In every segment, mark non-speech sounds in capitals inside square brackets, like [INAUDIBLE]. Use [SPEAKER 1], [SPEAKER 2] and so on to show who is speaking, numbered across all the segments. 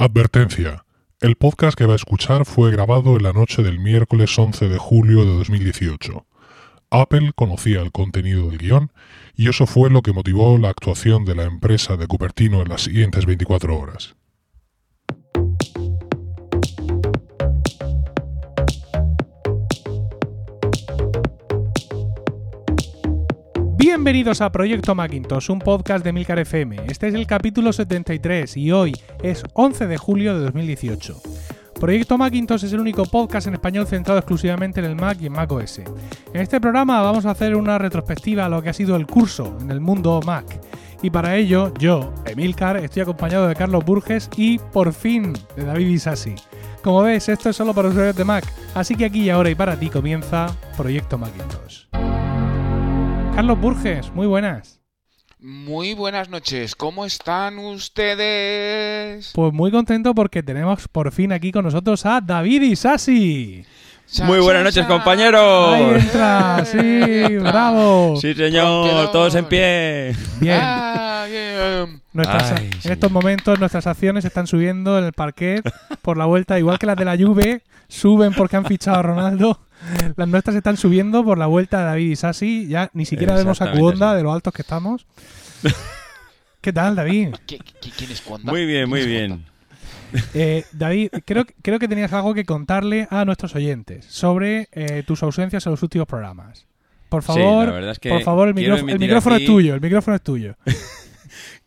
[SPEAKER 1] Advertencia. El podcast que va a escuchar fue grabado en la noche del miércoles 11 de julio de 2018. Apple conocía el contenido del guion y eso fue lo que motivó la actuación de la empresa de Cupertino en las siguientes 24 horas.
[SPEAKER 2] Bienvenidos a Proyecto Macintosh, un podcast de Milcar FM. Este es el capítulo 73 y hoy es 11 de julio de 2018. Proyecto Macintosh es el único podcast en español centrado exclusivamente en el Mac y en Mac. En este programa vamos a hacer una retrospectiva a lo que ha sido el curso en el mundo Mac. Y para ello, yo, Emilcar, estoy acompañado de Carlos Burges y, por fin, de David Isasi. Como ves, esto es solo para usuarios de Mac, así que aquí y ahora y para ti comienza Proyecto Macintosh. Carlos Burges, muy buenas.
[SPEAKER 3] Muy buenas noches, ¿cómo están ustedes?
[SPEAKER 2] Pues muy contento porque tenemos por fin aquí con nosotros a David Isasi.
[SPEAKER 3] Cha,
[SPEAKER 4] Muy
[SPEAKER 3] cha,
[SPEAKER 4] buenas noches,
[SPEAKER 3] cha.
[SPEAKER 4] compañeros.
[SPEAKER 2] Ahí entra, sí, [LAUGHS] bravo.
[SPEAKER 4] Sí, señor, todos en pie.
[SPEAKER 2] Bien.
[SPEAKER 3] Ah, bien.
[SPEAKER 2] Nuestras-
[SPEAKER 4] Ay,
[SPEAKER 2] en estos momentos nuestras acciones están subiendo en el parquet por la vuelta, igual que las de la Juve, suben porque han fichado a Ronaldo. Las nuestras están subiendo por la vuelta de David Isasi. Ya ni siquiera vemos a Cuonda
[SPEAKER 4] sí.
[SPEAKER 2] de lo altos que estamos. ¿Qué tal, David? [LAUGHS]
[SPEAKER 3] ¿Qui- qui- ¿Quién es Cuonda?
[SPEAKER 4] Muy bien, muy
[SPEAKER 3] ¿Quién es
[SPEAKER 4] bien.
[SPEAKER 2] Eh, David, creo, creo que tenías algo que contarle a nuestros oyentes sobre eh, tus ausencias en los últimos programas. Por
[SPEAKER 4] Sí,
[SPEAKER 2] favor,
[SPEAKER 4] la verdad es que
[SPEAKER 2] por favor, el, el micrófono es tuyo, el micrófono es tuyo. [LAUGHS]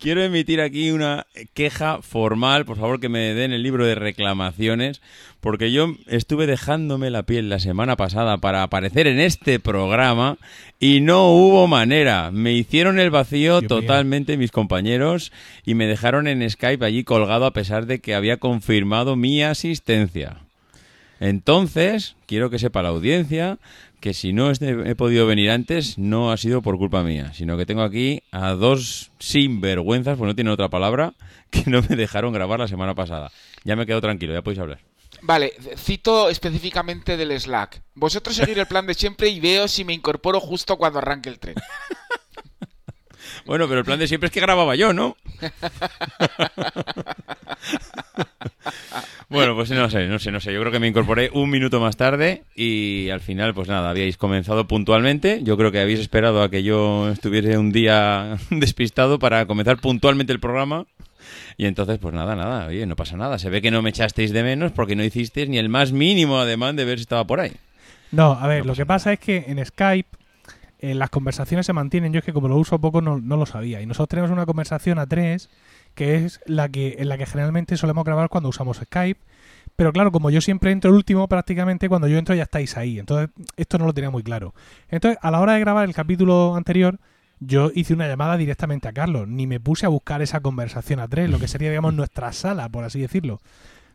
[SPEAKER 4] Quiero emitir aquí una queja formal, por favor que me den el libro de reclamaciones, porque yo estuve dejándome la piel la semana pasada para aparecer en este programa y no hubo manera. Me hicieron el vacío
[SPEAKER 2] Dios mío.
[SPEAKER 4] totalmente mis compañeros y me dejaron en Skype allí colgado a pesar de que había confirmado mi asistencia. Entonces, quiero que sepa la audiencia que si no he podido venir antes, no ha sido por culpa mía, sino que tengo aquí a dos sinvergüenzas, pues no tiene otra palabra, [LAUGHS] que no me dejaron grabar la semana pasada. Ya me quedo tranquilo, ya podéis hablar.
[SPEAKER 3] Vale, cito específicamente del Slack. Vosotros seguir el plan de siempre y veo si me incorporo justo cuando arranque el tren.
[SPEAKER 4] Bueno, pero el plan de siempre es que grababa yo, ¿no? [LAUGHS] bueno, pues no sé, no sé, no sé. Yo creo que me incorporé un minuto más tarde y al final, pues nada, habíais comenzado puntualmente. Yo creo que habéis esperado a que yo estuviese un día [LAUGHS] despistado para comenzar puntualmente el programa. Y entonces, pues nada, nada, oye, no pasa nada. Se ve que no me echasteis de menos porque no hicisteis ni el más mínimo ademán de ver si estaba por ahí.
[SPEAKER 2] No, a ver,
[SPEAKER 4] No
[SPEAKER 2] lo que pasa es que en Skype eh, las conversaciones se mantienen. Yo es que como lo uso poco no, no lo sabía. Y nosotros tenemos una conversación a tres que es la que en la que generalmente solemos grabar cuando usamos Skype. Pero claro, como yo siempre entro el último, prácticamente cuando yo entro ya estáis ahí. Entonces, esto no lo tenía muy claro. Entonces, a la hora de grabar el capítulo anterior, yo hice una llamada directamente a Carlos. Ni me puse a buscar esa conversación a tres, lo que sería, digamos, nuestra sala, por así decirlo.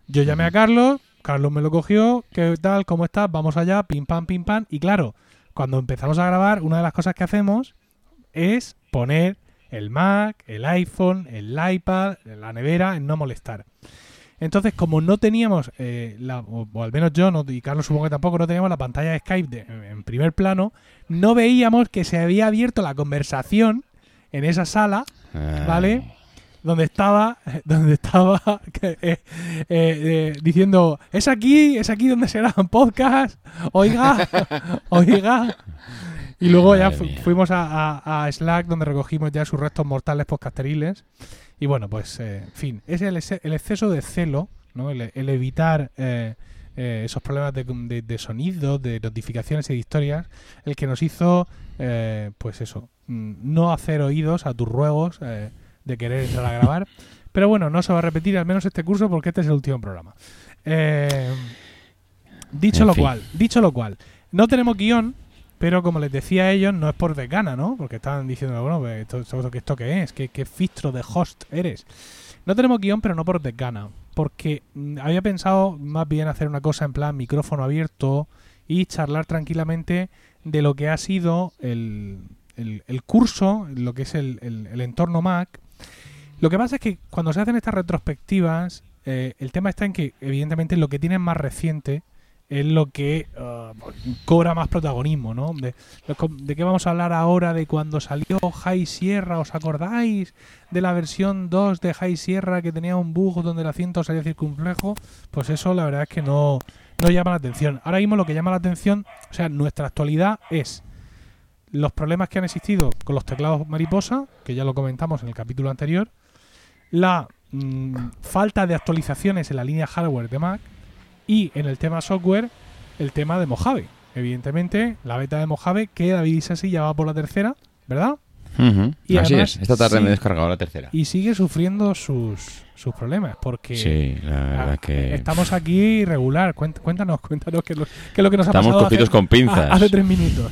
[SPEAKER 2] Yo llamé a Carlos, Carlos me lo cogió, ¿qué tal? ¿Cómo estás? Vamos allá, pim pam, pim pam. Y claro, cuando empezamos a grabar, una de las cosas que hacemos es poner el Mac, el iPhone, el iPad, la nevera en no molestar. Entonces, como no teníamos, eh, la- o, o al menos yo no, y Carlos supongo que tampoco, no teníamos la pantalla de Skype de- en primer plano, no veíamos que se había abierto la conversación en esa sala ¿Vale? Donde estaba [LAUGHS] donde estaba que, [LAUGHS] eh, eh, eh, diciendo es aquí es aquí donde se graban podcast oiga [LAUGHS] oiga y luego ya
[SPEAKER 4] Madre
[SPEAKER 2] fu-
[SPEAKER 4] mía.
[SPEAKER 2] fuimos a, a- a Slack donde recogimos ya sus restos mortales podcasteriles y bueno pues eh, en fin es el, ex- el exceso de celo ¿no? el, el evitar eh, eh, esos problemas de, de, de sonido de notificaciones y de historias el que nos hizo eh, pues eso mm, no hacer oídos a tus ruegos eh, de querer entrar a grabar. Pero bueno, no se va a repetir al menos este curso porque este es el último programa. Eh, dicho
[SPEAKER 4] En
[SPEAKER 2] lo
[SPEAKER 4] fin.
[SPEAKER 2] cual, dicho lo cual, no tenemos guion, pero como les decía a ellos, no es por desgana, ¿no? Porque estaban diciendo, bueno, pues, esto, esto, esto qué es, ¿Qué, qué filtro de host eres. No tenemos guion, pero no por desgana, porque mm, había pensado más bien hacer una cosa en plan micrófono abierto y charlar tranquilamente de lo que ha sido el, el- el curso, lo que es el- el entorno Mac. Lo que pasa es que cuando se hacen estas retrospectivas, eh, el tema está en que, evidentemente, lo que tienen más reciente es lo que uh, cobra más protagonismo, ¿no? De, de, qué vamos a hablar ahora? De cuando salió High Sierra, ¿os acordáis? De la versión 2 de High Sierra que tenía un bug donde el asiento salía circunflejo. Pues eso la verdad es que no, no llama la atención. Ahora mismo lo que llama la atención, o sea, nuestra actualidad es los problemas que han existido con los teclados mariposa, que ya lo comentamos en el capítulo anterior, la mm, falta de actualizaciones en la línea hardware de Mac y en el tema software el tema de Mojave. Evidentemente, la beta de Mojave que David Isasi ya va por la tercera, ¿verdad?
[SPEAKER 4] y Así es, esta tarde me he descargado la tercera.
[SPEAKER 2] Y sigue sufriendo sus, sus problemas, porque
[SPEAKER 4] sí, la verdad que...
[SPEAKER 2] estamos aquí regular. Cuéntanos, cuéntanos qué es lo, que nos ha
[SPEAKER 4] pasado.
[SPEAKER 2] Estamos
[SPEAKER 4] cogidos con pinzas.
[SPEAKER 2] Hace tres minutos.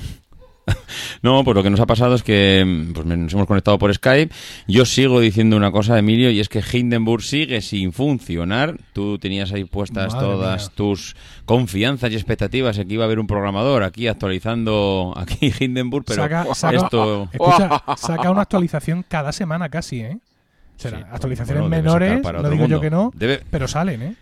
[SPEAKER 2] [LAUGHS]
[SPEAKER 4] No, pues lo que nos ha pasado es que pues nos hemos conectado por Skype. Yo sigo diciendo una cosa, Emilio, y es que Hindenburg sigue sin funcionar. Tú tenías ahí puestas todas tus confianzas y expectativas en que iba a haber un programador aquí actualizando [LAUGHS] aquí Hindenburg, pero esto... [LAUGHS]
[SPEAKER 2] Escucha, saca una actualización cada semana casi, ¿eh? actualizaciones menores, no digo yo que no, pero salen, ¿eh?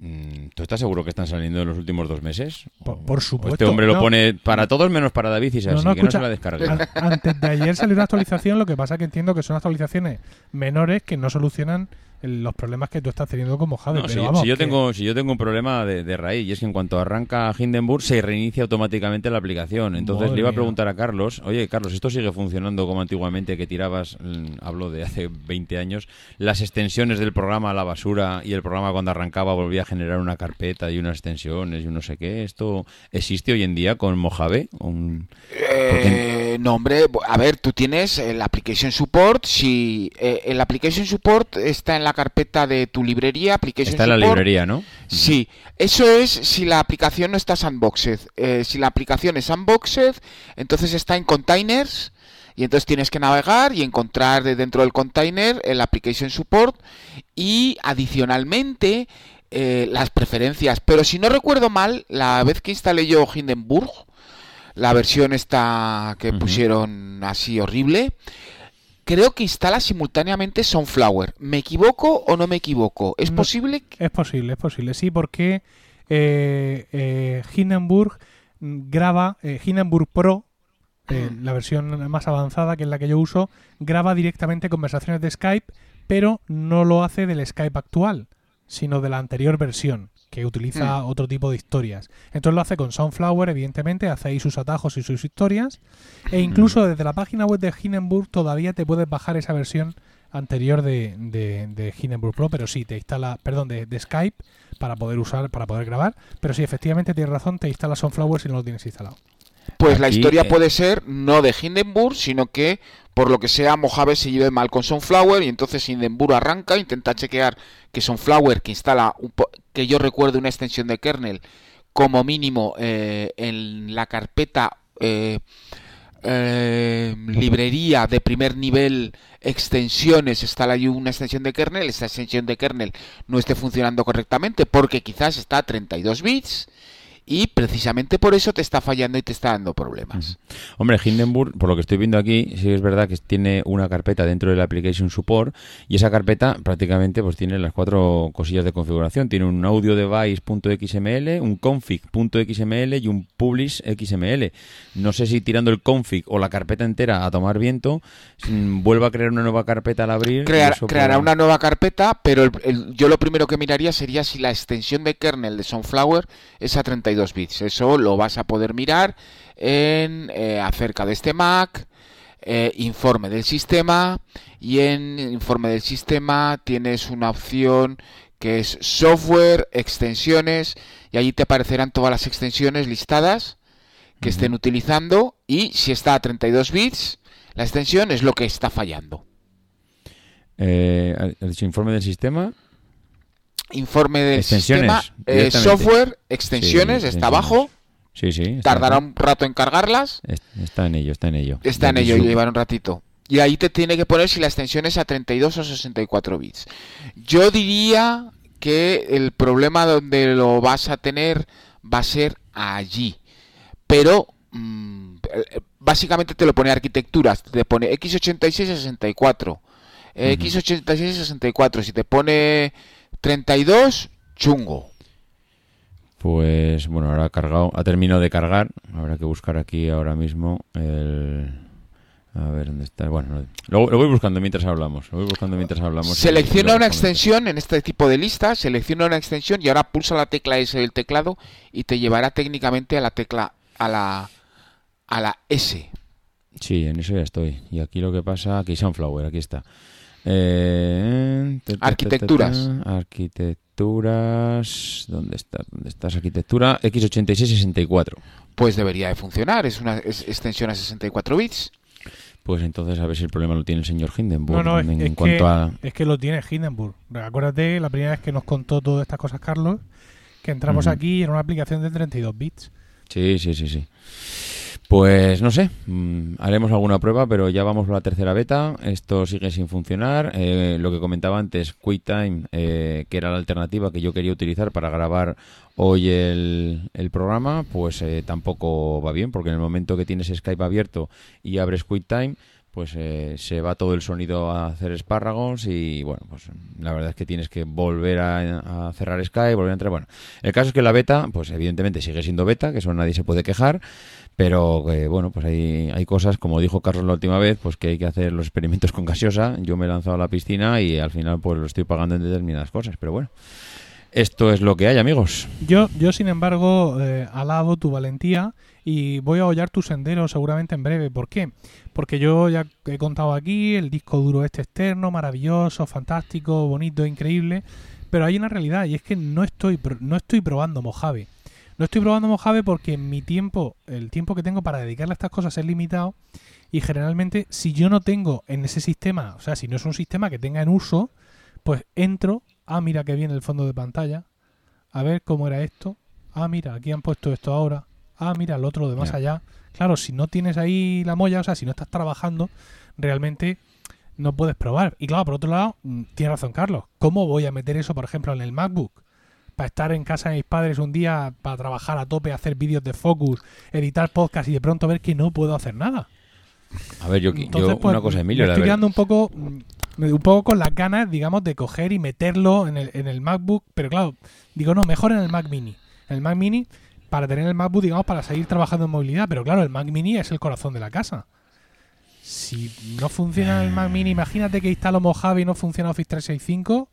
[SPEAKER 4] Mm, ¿Tú estás seguro que están saliendo en los últimos dos meses?
[SPEAKER 2] Por, supuesto.
[SPEAKER 4] Este hombre lo pone para todos menos para David y se no, que no se la descarga.
[SPEAKER 2] Antes de ayer salió una actualización, lo que pasa que entiendo que son actualizaciones menores que no solucionan los problemas que tú estás teniendo como Mojave.
[SPEAKER 4] si, yo tengo, si yo tengo un problema de, raíz y es que en cuanto arranca Hindenburg se reinicia automáticamente la aplicación. Entonces le iba a preguntar a Carlos, oye Carlos, ¿esto sigue funcionando como antiguamente que tirabas, mm, hablo de hace 20 años, las extensiones del programa a la basura y el programa cuando arrancaba volvía a generar una carpeta y unas extensiones y un no sé qué? ¿Esto existe hoy en día con Mojave?
[SPEAKER 3] Eh, no, hombre, a ver, tú tienes el Application Support, si eh, el Application Support está en la carpeta de tu librería, Application
[SPEAKER 4] Está en la librería, ¿no?
[SPEAKER 3] Sí, eso es si la aplicación no está sandboxed. Eh, si la aplicación es sandboxed, entonces está en containers y entonces tienes que navegar y encontrar dentro del container el Application Support y adicionalmente eh, las preferencias. Pero si no recuerdo mal, la vez que instalé yo Hindenburg, la versión esta que pusieron así horrible, creo que instala simultáneamente Sunflower. ¿Me equivoco o no me equivoco? ¿Es posible?
[SPEAKER 2] Es posible, es posible, sí, porque eh, eh, Hindenburg graba, eh, Hindenburg Pro, eh, la versión más avanzada, que es la que yo uso, graba directamente conversaciones de Skype, pero no lo hace del Skype actual, sino de la anterior versión que utiliza mm. otro tipo de historias. Entonces lo hace con Sunflower, evidentemente, hace ahí sus atajos y sus historias. E mm. incluso desde la página web de Hindenburg todavía te puedes bajar esa versión anterior de, de, Hindenburg Pro, pero sí, te instala, perdón, de, Skype para poder usar, para poder grabar. Pero sí, efectivamente tienes razón, te instala Sunflower si no lo tienes instalado.
[SPEAKER 3] Pues la historia eh, puede ser no de Hindenburg, sino que por lo que sea Mojave se lleve mal con Sunflower y entonces Hindenburg arranca, intenta chequear que Sunflower, que instala, que yo recuerde una extensión de kernel, como mínimo eh, en la carpeta eh, librería de primer nivel extensiones, está ahí una extensión de kernel, esta extensión de kernel no esté funcionando correctamente porque quizás está a 32 bits y precisamente por eso te está fallando y te está dando problemas.
[SPEAKER 4] Hombre, Hindenburg, por lo que estoy viendo aquí, sí es verdad que tiene una carpeta dentro del Application Support y esa carpeta prácticamente pues tiene las cuatro cosillas de configuración. Tiene un audio device.xml, un config.xml y un publish.xml. No sé si tirando el config o la carpeta entera a tomar viento, mm, vuelva a crear una nueva carpeta al abrir.
[SPEAKER 3] creará una nueva carpeta, pero yo lo primero que miraría sería si la extensión de kernel de Sunflower es a 32 bits. Eso lo vas a poder mirar en eh, acerca de este Mac, eh, informe del sistema y en informe del sistema tienes una opción que es software, extensiones y allí te aparecerán todas las extensiones listadas que estén utilizando y si está a 32 bits la extensión es lo que está fallando.
[SPEAKER 4] Eh, el informe del sistema
[SPEAKER 3] informe del sistema, eh, software, extensiones, está abajo.
[SPEAKER 4] Sí, sí.
[SPEAKER 3] Tardará un rato en cargarlas.
[SPEAKER 4] Está en ello, está en ello.
[SPEAKER 3] Está en ello, llevará un ratito. Y ahí te tiene que poner si la extensión es a 32 o 64 bits. Yo diría que el problema donde lo vas a tener va a ser allí. Pero mm, básicamente te lo pone arquitecturas, te pone x86 64. x86 64. Si te pone 32, chungo.
[SPEAKER 4] Pues bueno, ahora ha cargado, ha terminado de cargar. Habrá que buscar aquí ahora mismo el. A ver dónde está. Bueno, lo, lo voy buscando mientras hablamos. Lo voy buscando mientras hablamos.
[SPEAKER 3] Selecciona una extensión en este tipo de listas, selecciona una extensión y ahora pulsa la tecla S del teclado y te llevará técnicamente a la tecla a la a la S.
[SPEAKER 4] Sí, en eso ya estoy. Y aquí lo que pasa, aquí Sunflower, aquí está. Eh, ta, ta, ta, ta,
[SPEAKER 3] Arquitecturas.
[SPEAKER 4] Arquitecturas. ¿Dónde estás? ¿Dónde estás? Arquitectura x86-64.
[SPEAKER 3] Pues debería de funcionar, es una es- extensión a 64 bits.
[SPEAKER 4] Pues entonces a ver si el problema lo tiene el señor Hindenburg.
[SPEAKER 2] No, no, es,
[SPEAKER 4] en,
[SPEAKER 2] es
[SPEAKER 4] en cuanto
[SPEAKER 2] que,
[SPEAKER 4] a.
[SPEAKER 2] es que lo tiene Hindenburg. Acuérdate, la primera vez que nos contó todas estas cosas Carlos, que entramos aquí en una aplicación de 32 bits.
[SPEAKER 4] Sí, sí, sí, sí. Pues no sé, mm, haremos alguna prueba, pero ya vamos por la tercera beta. Esto sigue sin funcionar. Eh, lo que comentaba antes, QuickTime, eh, que era la alternativa que yo quería utilizar para grabar hoy el, el programa, pues eh, tampoco va bien, porque en el momento que tienes Skype abierto y abres QuickTime, pues eh, se va todo el sonido a hacer espárragos y bueno, pues la verdad es que tienes que volver a, a cerrar Skype, volver a entrar. Bueno, el caso es que la beta, pues evidentemente sigue siendo beta, que eso nadie se puede quejar, pero que bueno, pues hay, hay cosas, como dijo Carlos la última vez, pues que hay que hacer los experimentos con gaseosa. Yo me he lanzado a la piscina y al final pues lo estoy pagando en determinadas cosas, pero bueno. Esto es lo que hay, amigos.
[SPEAKER 2] Yo, yo sin embargo, eh, alabo tu valentía y voy a hollar tu sendero seguramente en breve. ¿Por qué? Porque yo ya he contado aquí el disco duro este externo, maravilloso, fantástico, bonito, increíble. Pero hay una realidad y es que no estoy, no estoy probando Mojave. No estoy probando Mojave porque mi tiempo, el tiempo que tengo para dedicarle a estas cosas es limitado y generalmente si yo no tengo en ese sistema, o sea, si no es un sistema que tenga en uso, pues entro, ah, mira que viene el fondo de pantalla, a ver cómo era esto, ah, mira, aquí han puesto esto ahora, ah, mira, el otro de más allá. Claro, si no tienes ahí la molla, o sea, si no estás trabajando, realmente no puedes probar. Y claro, por otro lado, mm, tiene razón Carlos, ¿cómo voy a meter eso, por ejemplo, en el MacBook? Para estar en casa de mis padres un día, para trabajar a tope, hacer vídeos de focus, editar podcast y de pronto ver que no puedo hacer nada.
[SPEAKER 4] A ver, yo, yo
[SPEAKER 2] Entonces, pues,
[SPEAKER 4] una cosa, Emilio,
[SPEAKER 2] me estoy
[SPEAKER 4] verdad-
[SPEAKER 2] quedando un poco, mm, un poco con las ganas, digamos, de coger y meterlo en el, en el MacBook, pero claro, digo, no, mejor en el Mac Mini. En el Mac Mini, para tener el MacBook, digamos, para seguir trabajando en movilidad, pero claro, el Mac Mini es el corazón de la casa. Si no funciona el Mac Mini, imagínate que instalo Mojave y no funciona Office 365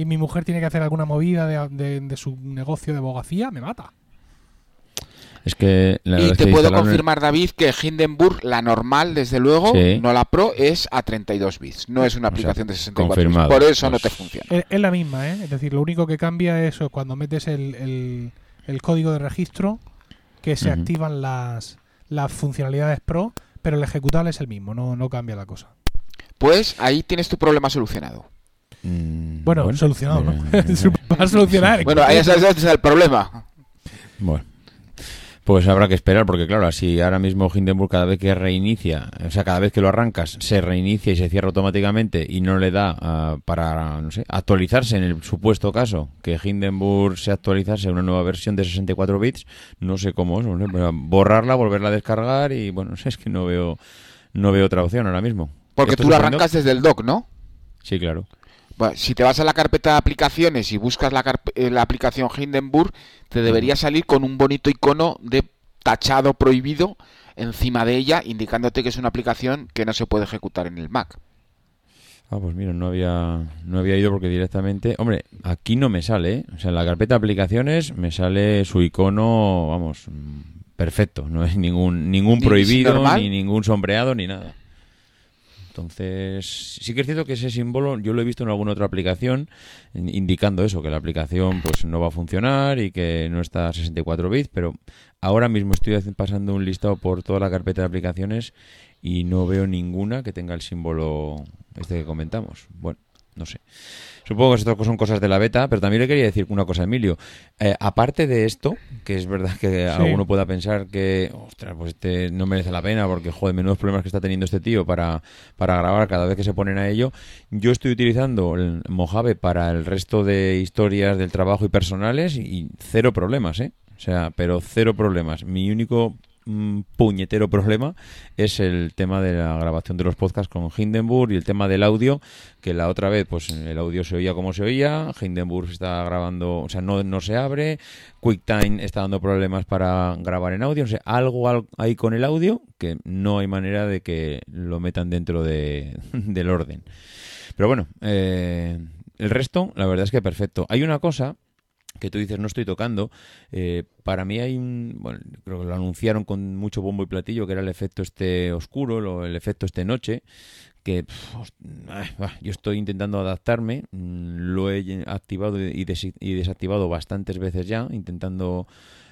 [SPEAKER 2] y mi mujer tiene que hacer alguna movida de, de- de su negocio de abogacía, me mata.
[SPEAKER 4] es que la
[SPEAKER 3] Y
[SPEAKER 4] verdad es
[SPEAKER 3] te
[SPEAKER 4] que
[SPEAKER 3] puedo confirmar, David, que Hindenburg, la normal, desde luego,
[SPEAKER 4] Sí.
[SPEAKER 3] no la Pro, es a 32 bits. No es una
[SPEAKER 4] O sea,
[SPEAKER 3] aplicación de 64
[SPEAKER 4] confirmado.
[SPEAKER 3] bits. Por eso no
[SPEAKER 4] Pues-
[SPEAKER 3] te funciona.
[SPEAKER 2] Es, es la misma, ¿eh? Es decir, lo único que cambia es cuando metes el, el- el código de registro, que se activan las, las funcionalidades pro, pero el ejecutable es el mismo, no, no cambia la cosa.
[SPEAKER 3] Pues ahí tienes tu problema solucionado.
[SPEAKER 4] Mm,
[SPEAKER 2] Bueno, solucionado, ¿no?
[SPEAKER 4] eh, [LAUGHS]
[SPEAKER 2] Va a solucionar. [LAUGHS]
[SPEAKER 3] Bueno, ahí está el problema.
[SPEAKER 4] Bueno, pues habrá que esperar porque claro, así ahora mismo Hindenburg cada vez que reinicia, o sea, cada vez que lo arrancas, se reinicia y se cierra automáticamente y no le da ah, para, no sé, actualizarse en el supuesto caso que Hindenburg se actualizase a una nueva versión de 64 bits, no sé cómo es, no sé, borrarla, volverla a descargar y bueno, no [LAUGHS] sé, es que no veo no veo otra opción ahora mismo.
[SPEAKER 3] Porque
[SPEAKER 4] Esto
[SPEAKER 3] tú lo arrancas desde el dock, ¿no?
[SPEAKER 4] Sí, claro.
[SPEAKER 3] Si te vas a la carpeta de aplicaciones y buscas la, eh, la aplicación Hindenburg, te debería salir con un bonito icono de tachado prohibido encima de ella, indicándote que es una aplicación que no se puede ejecutar en el Mac.
[SPEAKER 4] Ah, pues mira, no había, no había ido porque directamente... Hombre, aquí no me sale, ¿eh? O sea, en la carpeta de aplicaciones me sale su icono, vamos, mm, perfecto. No es ningún, ningún
[SPEAKER 3] Ni-
[SPEAKER 4] prohibido,
[SPEAKER 3] normal.
[SPEAKER 4] ni ningún sombreado, ni nada. Entonces, sí que es cierto que ese símbolo yo lo he visto en alguna otra aplicación in- indicando eso, que la aplicación pues no va a funcionar y que no está a 64 bits, pero ahora mismo estoy pasando un listado por toda la carpeta de aplicaciones y no veo ninguna que tenga el símbolo este que comentamos. Bueno, no sé. Supongo que esto son cosas de la beta, pero también le quería decir una cosa, Emilio. Eh, aparte de esto, que es verdad que
[SPEAKER 2] Sí.
[SPEAKER 4] alguno pueda pensar que, ostras, pues este no merece la pena porque, joder, menudos problemas que está teniendo este tío para, para grabar cada vez que se ponen a ello. Yo estoy utilizando el Mojave para el resto de historias del trabajo y personales y cero problemas, ¿eh? O sea, pero cero problemas. Mi único puñetero problema es el tema de la grabación de los podcasts con Hindenburg y el tema del audio, que la otra vez pues el audio se oía como se oía, Hindenburg está grabando, o sea, no, no se abre, QuickTime está dando problemas para grabar en audio, o sea, algo al- hay con el audio que no hay manera de que lo metan dentro de, [LAUGHS] del orden. Pero bueno, eh, el resto, la verdad es que perfecto. Hay una cosa que tú dices no estoy tocando. eh, para mí hay un, bueno, creo que lo anunciaron con mucho bombo y platillo, que era el efecto este oscuro, lo- el efecto este noche, que yo estoy intentando adaptarme, mm, lo he activado y, y desactivado bastantes veces ya, intentando,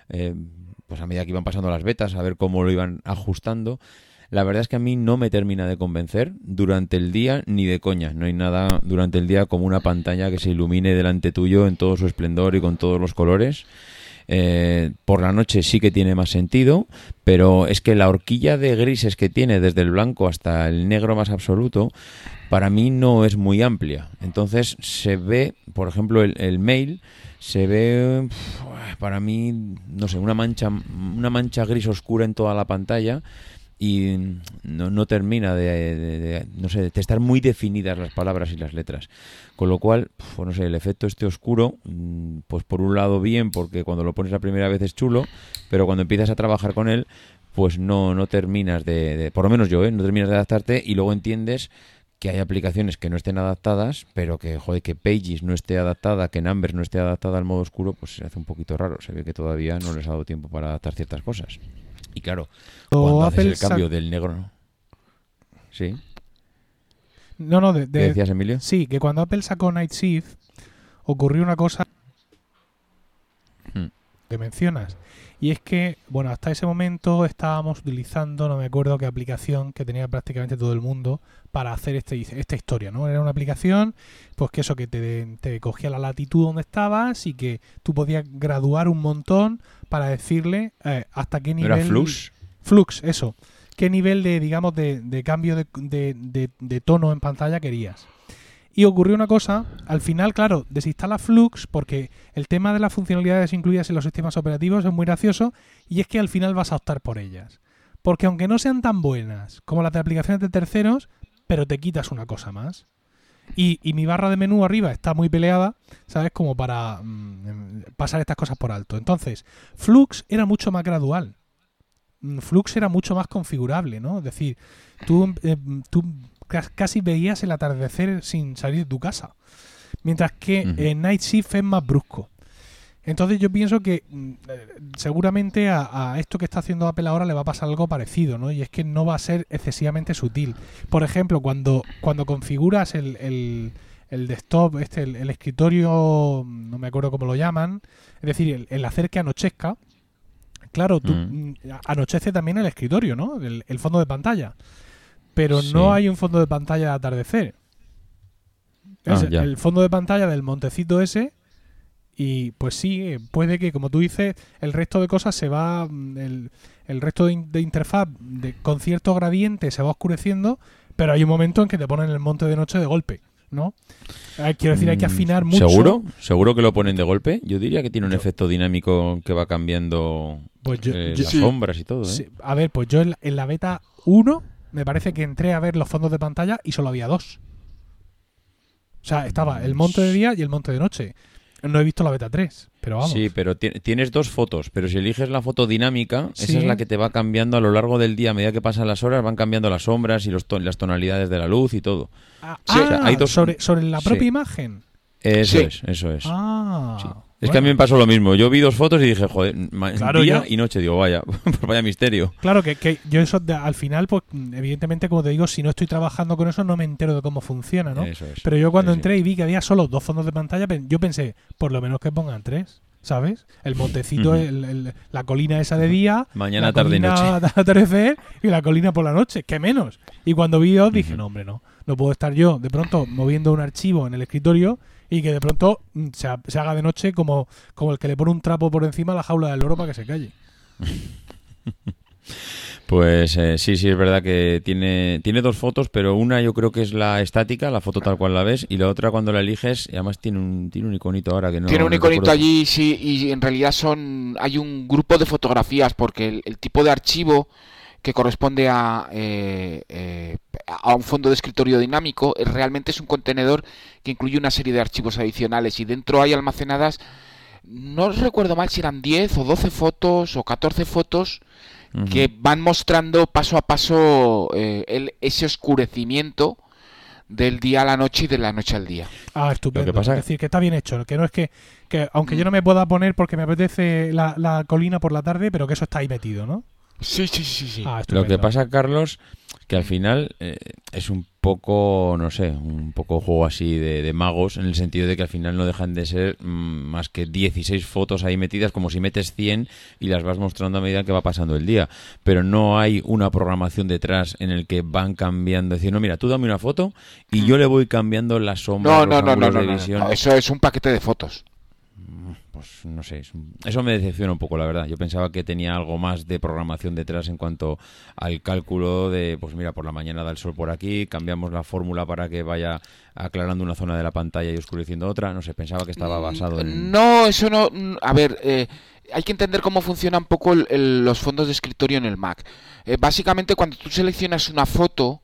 [SPEAKER 4] eh, pues a medida que iban pasando las betas, a ver cómo lo iban ajustando. La verdad es que a mí no me termina de convencer durante el día ni de coña. No hay nada durante el día como una pantalla que se ilumine delante tuyo en todo su esplendor y con todos los colores. Eh, por la noche sí que tiene más sentido, pero es que la horquilla de grises que tiene desde el blanco hasta el negro más absoluto, para mí no es muy amplia. Entonces se ve, por ejemplo, el, el mail, se ve para mí, no sé, una mancha, una mancha gris oscura en toda la pantalla y no, no termina de, no sé, de estar muy definidas las palabras y las letras. Con lo cual, pues no sé, el efecto este oscuro, mm, pues por un lado bien, porque cuando lo pones la primera vez es chulo, pero cuando empiezas a trabajar con él, pues no, no terminas de, de- por lo menos yo, ¿eh? no terminas de adaptarte y luego entiendes que hay aplicaciones que no estén adaptadas, pero que, joder, que Pages no esté adaptada, que Numbers no esté adaptada al modo oscuro, pues se hace un poquito raro. Se ve que todavía no les ha dado tiempo para adaptar ciertas cosas. Y claro,
[SPEAKER 2] O
[SPEAKER 4] cuando haces
[SPEAKER 2] Apple
[SPEAKER 4] el cambio del negro... ¿no? ¿Sí?
[SPEAKER 2] No, no, de,
[SPEAKER 4] ¿Qué
[SPEAKER 2] de-
[SPEAKER 4] decías, Emilio?
[SPEAKER 2] sí, que cuando Apple sacó Night Shift ocurrió una cosa
[SPEAKER 4] Hmm.
[SPEAKER 2] que mencionas. Y es que, bueno, hasta ese momento estábamos utilizando, no me acuerdo qué aplicación que tenía prácticamente todo el mundo para hacer este, esta historia, ¿no? Era una aplicación, pues que eso, que te, te cogía la latitud donde estabas y que tú podías graduar un montón para decirle eh, hasta qué
[SPEAKER 4] ¿No
[SPEAKER 2] nivel...
[SPEAKER 4] era Flux?
[SPEAKER 2] Flux, eso. ¿Qué nivel de, digamos, de, de cambio de- de tono en pantalla querías? Y ocurrió una cosa, al final, claro, desinstala Flux porque el tema de las funcionalidades incluidas en los sistemas operativos es muy gracioso y es que al final vas a optar por ellas. Porque aunque no sean tan buenas como las de aplicaciones de terceros, pero te quitas una cosa más. Y, y mi barra de menú arriba está muy peleada, ¿sabes? Como para mm, pasar estas cosas por alto. Entonces, Flux era mucho más gradual. Mm, Flux era mucho más configurable, ¿no? Es decir, tú, eh, tú casi veías el atardecer sin salir de tu casa. Mientras que eh, Night Shift es más brusco. Entonces yo pienso que mm, eh, seguramente a, a esto que está haciendo Apple ahora le va a pasar algo parecido, ¿no? Y es que no va a ser excesivamente sutil. Por ejemplo, cuando, cuando configuras el, el, el desktop, este, el, el escritorio, no me acuerdo cómo lo llaman, es decir, el, hacer que anochezca, claro, tú,
[SPEAKER 4] Mm.
[SPEAKER 2] mm, anochece también el escritorio, ¿no? El fondo de pantalla. Pero
[SPEAKER 4] Sí.
[SPEAKER 2] no hay un fondo de pantalla de atardecer.
[SPEAKER 4] Ah,
[SPEAKER 2] Es el fondo de pantalla del montecito ese. Y pues sí, eh, puede que, como tú dices, el resto de cosas se va. mm, El, el resto de, in- de interfaz de, con cierto gradiente se va oscureciendo, pero hay un momento en que te ponen el monte de noche de golpe, ¿no? Hay- quiero decir, hay que
[SPEAKER 4] Mm,
[SPEAKER 2] afinar mucho.
[SPEAKER 4] ¿Seguro? ¿Seguro que lo ponen de golpe? Yo diría que tiene un
[SPEAKER 2] Yo-
[SPEAKER 4] efecto dinámico que va cambiando
[SPEAKER 2] Pues yo-
[SPEAKER 4] eh,
[SPEAKER 2] yo-
[SPEAKER 4] las
[SPEAKER 3] Sí.
[SPEAKER 4] sombras y todo, ¿eh?
[SPEAKER 2] Sí, a ver, pues yo en la, en la beta 1 me parece que entré a ver los fondos de pantalla y solo había dos. O sea, estaba el monte de día y el monte de noche. No he visto la beta 3, pero vamos.
[SPEAKER 4] Sí, pero ti- tienes dos fotos, pero si eliges la foto dinámica,
[SPEAKER 2] Sí.
[SPEAKER 4] esa es la que te va cambiando a lo largo del día, a medida que pasan las horas, van cambiando las sombras y los ton- las tonalidades de la luz y todo.
[SPEAKER 2] Ah,
[SPEAKER 4] Sí, o sea,
[SPEAKER 2] ah,
[SPEAKER 4] hay dos-
[SPEAKER 2] sobre, sobre la
[SPEAKER 4] Sí.
[SPEAKER 2] propia imagen.
[SPEAKER 4] Eso
[SPEAKER 3] Sí.
[SPEAKER 4] es, eso es.
[SPEAKER 2] Ah.
[SPEAKER 4] Es que a mí me pasó lo mismo. Yo vi dos fotos y dije, joder,
[SPEAKER 2] Claro,
[SPEAKER 4] día
[SPEAKER 2] yo-
[SPEAKER 4] y noche. Digo, vaya, [LAUGHS] pues vaya misterio.
[SPEAKER 2] Claro que, que yo eso de- al final, pues evidentemente, como te digo, si no estoy trabajando con eso, no me entero de cómo funciona, ¿no?
[SPEAKER 4] Eso es.
[SPEAKER 2] Pero yo cuando
[SPEAKER 4] sí.
[SPEAKER 2] entré y vi que había solo dos fondos de pantalla, yo pensé, por lo menos que pongan tres, ¿sabes? El montecito, el- el- la colina esa de día,
[SPEAKER 4] Mañana,
[SPEAKER 2] la
[SPEAKER 4] tarde y noche. [LAUGHS]
[SPEAKER 2] de atardecer y la colina por la noche, que menos. Y cuando vi dos dije, no, hombre, no. No puedo estar yo de pronto moviendo un archivo en el escritorio y que de pronto mm, se, se haga de noche como, como el que le pone un trapo por encima a la jaula del loro para que se calle. [LAUGHS]
[SPEAKER 4] Pues eh, sí, sí, es verdad que tiene, tiene dos fotos, pero una yo creo que es la estática, la foto tal cual la ves, y la otra cuando la eliges, y además tiene un, tiene un iconito ahora que no.
[SPEAKER 3] Tiene un
[SPEAKER 4] no
[SPEAKER 3] iconito
[SPEAKER 4] recuerdo.
[SPEAKER 3] allí, sí, y en realidad son hay un grupo de fotografías porque el, el tipo de archivo que corresponde a, eh, eh, a un fondo de escritorio dinámico eh, realmente es un contenedor que incluye una serie de archivos adicionales y dentro hay almacenadas, no recuerdo mal si eran 10 o 12 fotos o 14 fotos Que van mostrando paso a paso eh, el- ese oscurecimiento del día a la noche y de la noche al día.
[SPEAKER 2] Ah, estupendo.
[SPEAKER 4] Lo que pasa-
[SPEAKER 2] Es decir, que está bien hecho. Que no es que, que aunque yo no me pueda poner porque me apetece la, la colina por la tarde, pero que eso está ahí metido, ¿no?
[SPEAKER 3] Sí, sí, sí, sí.
[SPEAKER 2] Ah,
[SPEAKER 4] Lo que pasa, Carlos, que al final eh, es un poco, no sé, un poco juego así de, de magos, en el sentido de que al final no dejan de ser mm, más que 16 fotos ahí metidas, como si metes 100 y las vas mostrando a medida que va pasando el día. Pero no hay una programación detrás en el que van cambiando, decir, no, mira, tú dame una foto y yo le voy cambiando las sombras,
[SPEAKER 3] No,
[SPEAKER 4] los
[SPEAKER 3] no, no, no, no,
[SPEAKER 4] de
[SPEAKER 3] no, no, Eso es un paquete de fotos.
[SPEAKER 4] Pues no sé, eso me decepciona un poco, la verdad. Yo pensaba que tenía algo más de programación detrás en cuanto al cálculo de, pues mira, por la mañana da el sol por aquí, cambiamos la fórmula para que vaya aclarando una zona de la pantalla y oscureciendo otra. No sé, pensaba que estaba basado en...
[SPEAKER 3] Mm, No, eso no. mm, A ver, eh, hay que entender cómo funciona un poco el- el- los fondos de escritorio en el Mac. Eh, básicamente, cuando tú seleccionas una foto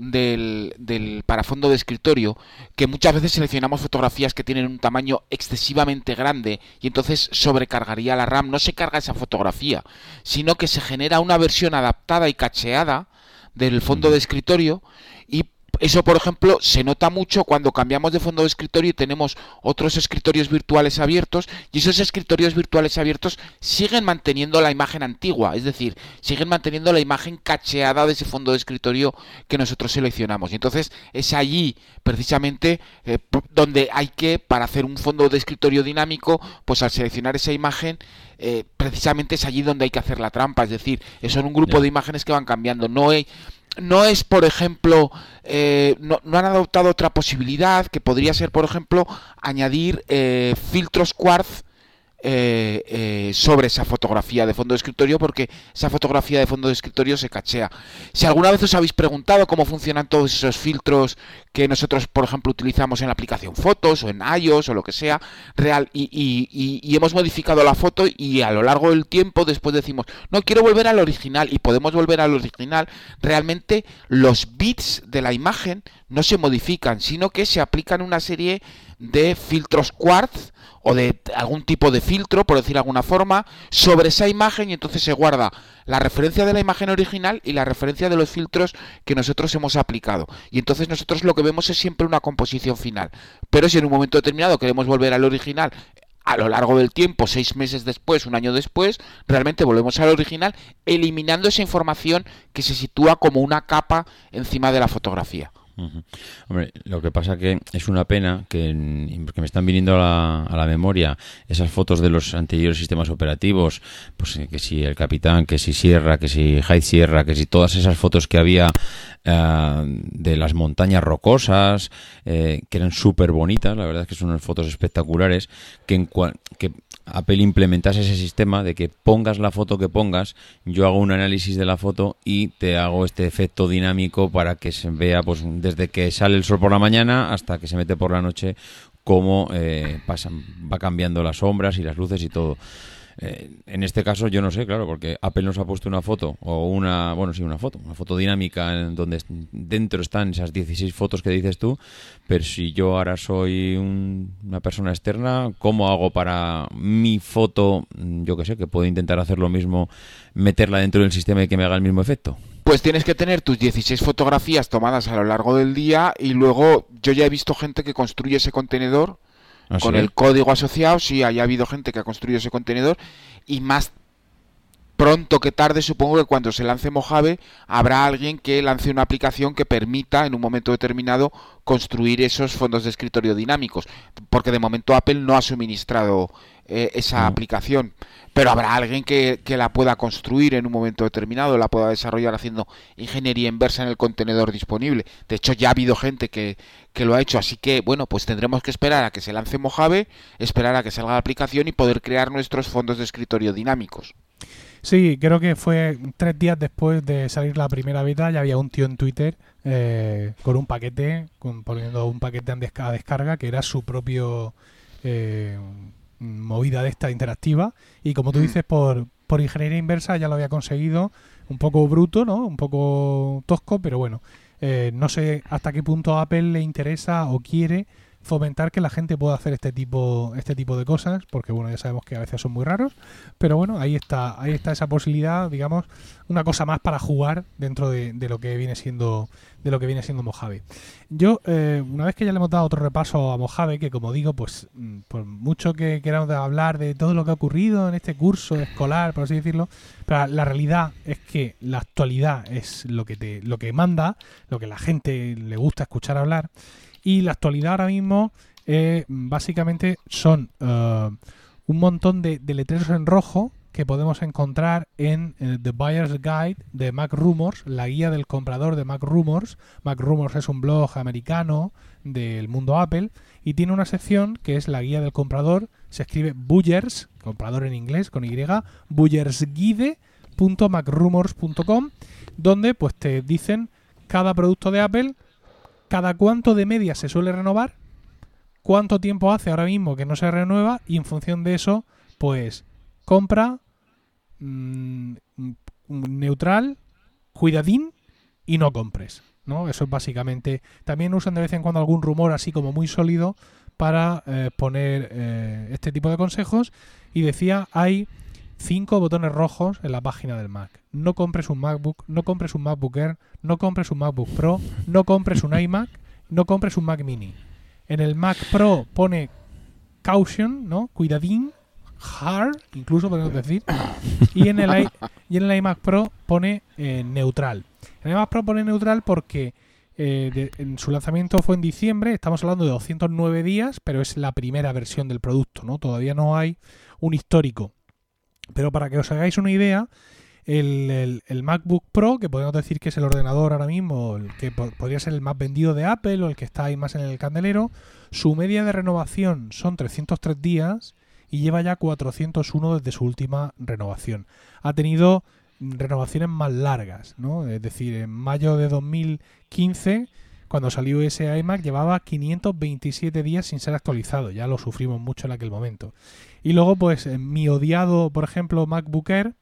[SPEAKER 3] del, del para fondo de escritorio, que muchas veces seleccionamos fotografías que tienen un tamaño excesivamente grande y entonces sobrecargaría la RAM, no se carga esa fotografía, sino que se genera una versión adaptada y cacheada del fondo de escritorio y eso, por ejemplo, se nota mucho cuando cambiamos de fondo de escritorio y tenemos otros escritorios virtuales abiertos y esos escritorios virtuales abiertos siguen manteniendo la imagen antigua, es decir, siguen manteniendo la imagen cacheada de ese fondo de escritorio que nosotros seleccionamos. Y entonces es allí, precisamente, eh, donde hay que, para hacer un fondo de escritorio dinámico, pues al seleccionar esa imagen, eh, precisamente es allí donde hay que hacer la trampa, es decir, son un grupo de imágenes que van cambiando, no hay no es, por ejemplo, eh, no, han adoptado otra posibilidad que podría ser, por ejemplo, añadir eh, filtros quartz eh, eh, sobre esa fotografía de fondo de escritorio porque esa fotografía de fondo de escritorio se cachea. Si alguna vez os habéis preguntado cómo funcionan todos esos filtros que nosotros, por ejemplo, utilizamos en la aplicación Fotos o en iOS o lo que sea, real, y, y- hemos modificado la foto y a lo largo del tiempo después decimos, no quiero volver al original y podemos volver al original, realmente los bits de la imagen no se modifican, sino que se aplican una serie de filtros quartz o de algún tipo de filtro, por decir de alguna forma, sobre esa imagen y entonces se guarda la referencia de la imagen original y la referencia de los filtros que nosotros hemos aplicado. Y entonces nosotros lo que vemos es siempre una composición final. Pero si en un momento determinado queremos volver al original a lo largo del tiempo, seis meses después, un año después, realmente volvemos al original, eliminando esa información que se sitúa como una capa encima de la fotografía.
[SPEAKER 4] Hombre, lo que pasa que es una pena que, que me están viniendo a la, a la memoria esas fotos de los anteriores sistemas operativos, pues eh, que si el Capitán, que si Sierra, que si High Sierra, que si todas esas fotos que había eh, de las montañas rocosas, eh, que eran súper bonitas, la verdad es que son unas fotos espectaculares, que, en cua- que Apple implementase ese sistema de que pongas la foto que pongas, yo hago un análisis de la foto y te hago este efecto dinámico para que se vea pues desde que sale el sol por la mañana hasta que se mete por la noche cómo eh, pasan, va cambiando las sombras y las luces y todo. Eh, en este caso yo no sé, claro, porque Apple nos ha puesto una foto o una, bueno, sí, una foto, una foto dinámica en donde dentro están esas 16 fotos que dices tú, pero si yo ahora soy un- una persona externa, ¿cómo hago para mi foto, mm, yo que sé, que puedo intentar hacer lo mismo, meterla dentro del sistema y que me haga el mismo efecto?
[SPEAKER 3] Pues tienes que tener tus 16 fotografías tomadas a lo largo del día y luego yo ya he visto gente que construye ese contenedor
[SPEAKER 4] ¿Ah,
[SPEAKER 3] con
[SPEAKER 4] sí?
[SPEAKER 3] el código asociado, sí, haya habido gente que ha construido ese contenedor y más pronto que tarde supongo que cuando se lance Mojave habrá alguien que lance una aplicación que permita en un momento determinado construir esos fondos de escritorio dinámicos, porque de momento Apple no ha suministrado eh, esa
[SPEAKER 4] Mm.
[SPEAKER 3] aplicación. Pero habrá alguien que, que la pueda construir en un momento determinado, la pueda desarrollar haciendo ingeniería inversa en el contenedor disponible. De hecho, ya ha habido gente que, que lo ha hecho, así que bueno, pues tendremos que esperar a que se lance Mojave, esperar a que salga la aplicación y poder crear nuestros fondos de escritorio dinámicos.
[SPEAKER 2] Sí, creo que fue tres días después de salir la primera beta, ya había un tío en Twitter eh, con un paquete, con, poniendo un paquete a descarga, que era su propio eh, movida de esta interactiva. Y como tú
[SPEAKER 3] Mm.
[SPEAKER 2] dices, por, por ingeniería inversa ya lo había conseguido, un poco bruto, ¿no? Un poco tosco, pero bueno, eh, no sé hasta qué punto Apple le interesa o quiere fomentar que la gente pueda hacer este tipo este tipo de cosas porque bueno ya sabemos que a veces son muy raros pero bueno ahí está ahí está esa posibilidad digamos una cosa más para jugar dentro de, lo que viene siendo de lo que viene siendo Mojave. Yo eh, una vez que ya le hemos dado otro repaso a Mojave que como digo pues mm, por mucho que queramos hablar de todo lo que ha ocurrido en este curso escolar por así decirlo pero la realidad es que la actualidad es lo que te lo que manda lo que la gente le gusta escuchar hablar y la actualidad ahora mismo eh, básicamente son eh, un montón de, de letreros en rojo que podemos encontrar en eh, The Buyer's Guide de Mac Rumors, la guía del comprador de Mac Rumors. Mac Rumors es un blog americano del mundo Apple y tiene una sección que es la guía del comprador. Se escribe Buyers, comprador en inglés con Y, buyersguide.macrumors.com, donde pues te dicen cada producto de Apple, cada cuánto de media se suele renovar, cuánto tiempo hace ahora mismo que no se renueva y en función de eso, pues compra, mm, mm, neutral, cuidadín y no compres. ¿no? Eso es básicamente. También usan de vez en cuando algún rumor así como muy sólido para eh, poner eh, este tipo de consejos. Y decía, hay cinco botones rojos en la página del Mac. No compres un MacBook, no compres un MacBook Air, no compres un MacBook Pro, no compres un iMac, no compres un Mac Mini. En el Mac Pro pone caution, ¿no? Cuidadín, hard, incluso podemos decir. Y en el, i- y en el iMac Pro pone eh, neutral. En el iMac Pro pone neutral porque eh, en su lanzamiento fue en diciembre, estamos hablando de 209 días, pero es la primera versión del producto, ¿no? Todavía no hay un histórico. Pero para que os hagáis una idea, el, MacBook Pro, que podemos decir que es el ordenador ahora mismo, el que po- podría ser el más vendido de Apple o el que está ahí más en el candelero, su media de renovación son 303 días y lleva ya 401 desde su última renovación. Ha tenido renovaciones más largas, ¿no? Es decir, en mayo de 2015, cuando salió ese iMac, llevaba 527 días sin ser actualizado. Ya lo sufrimos mucho en aquel momento. Y luego, pues, mi odiado, por ejemplo, MacBook Air,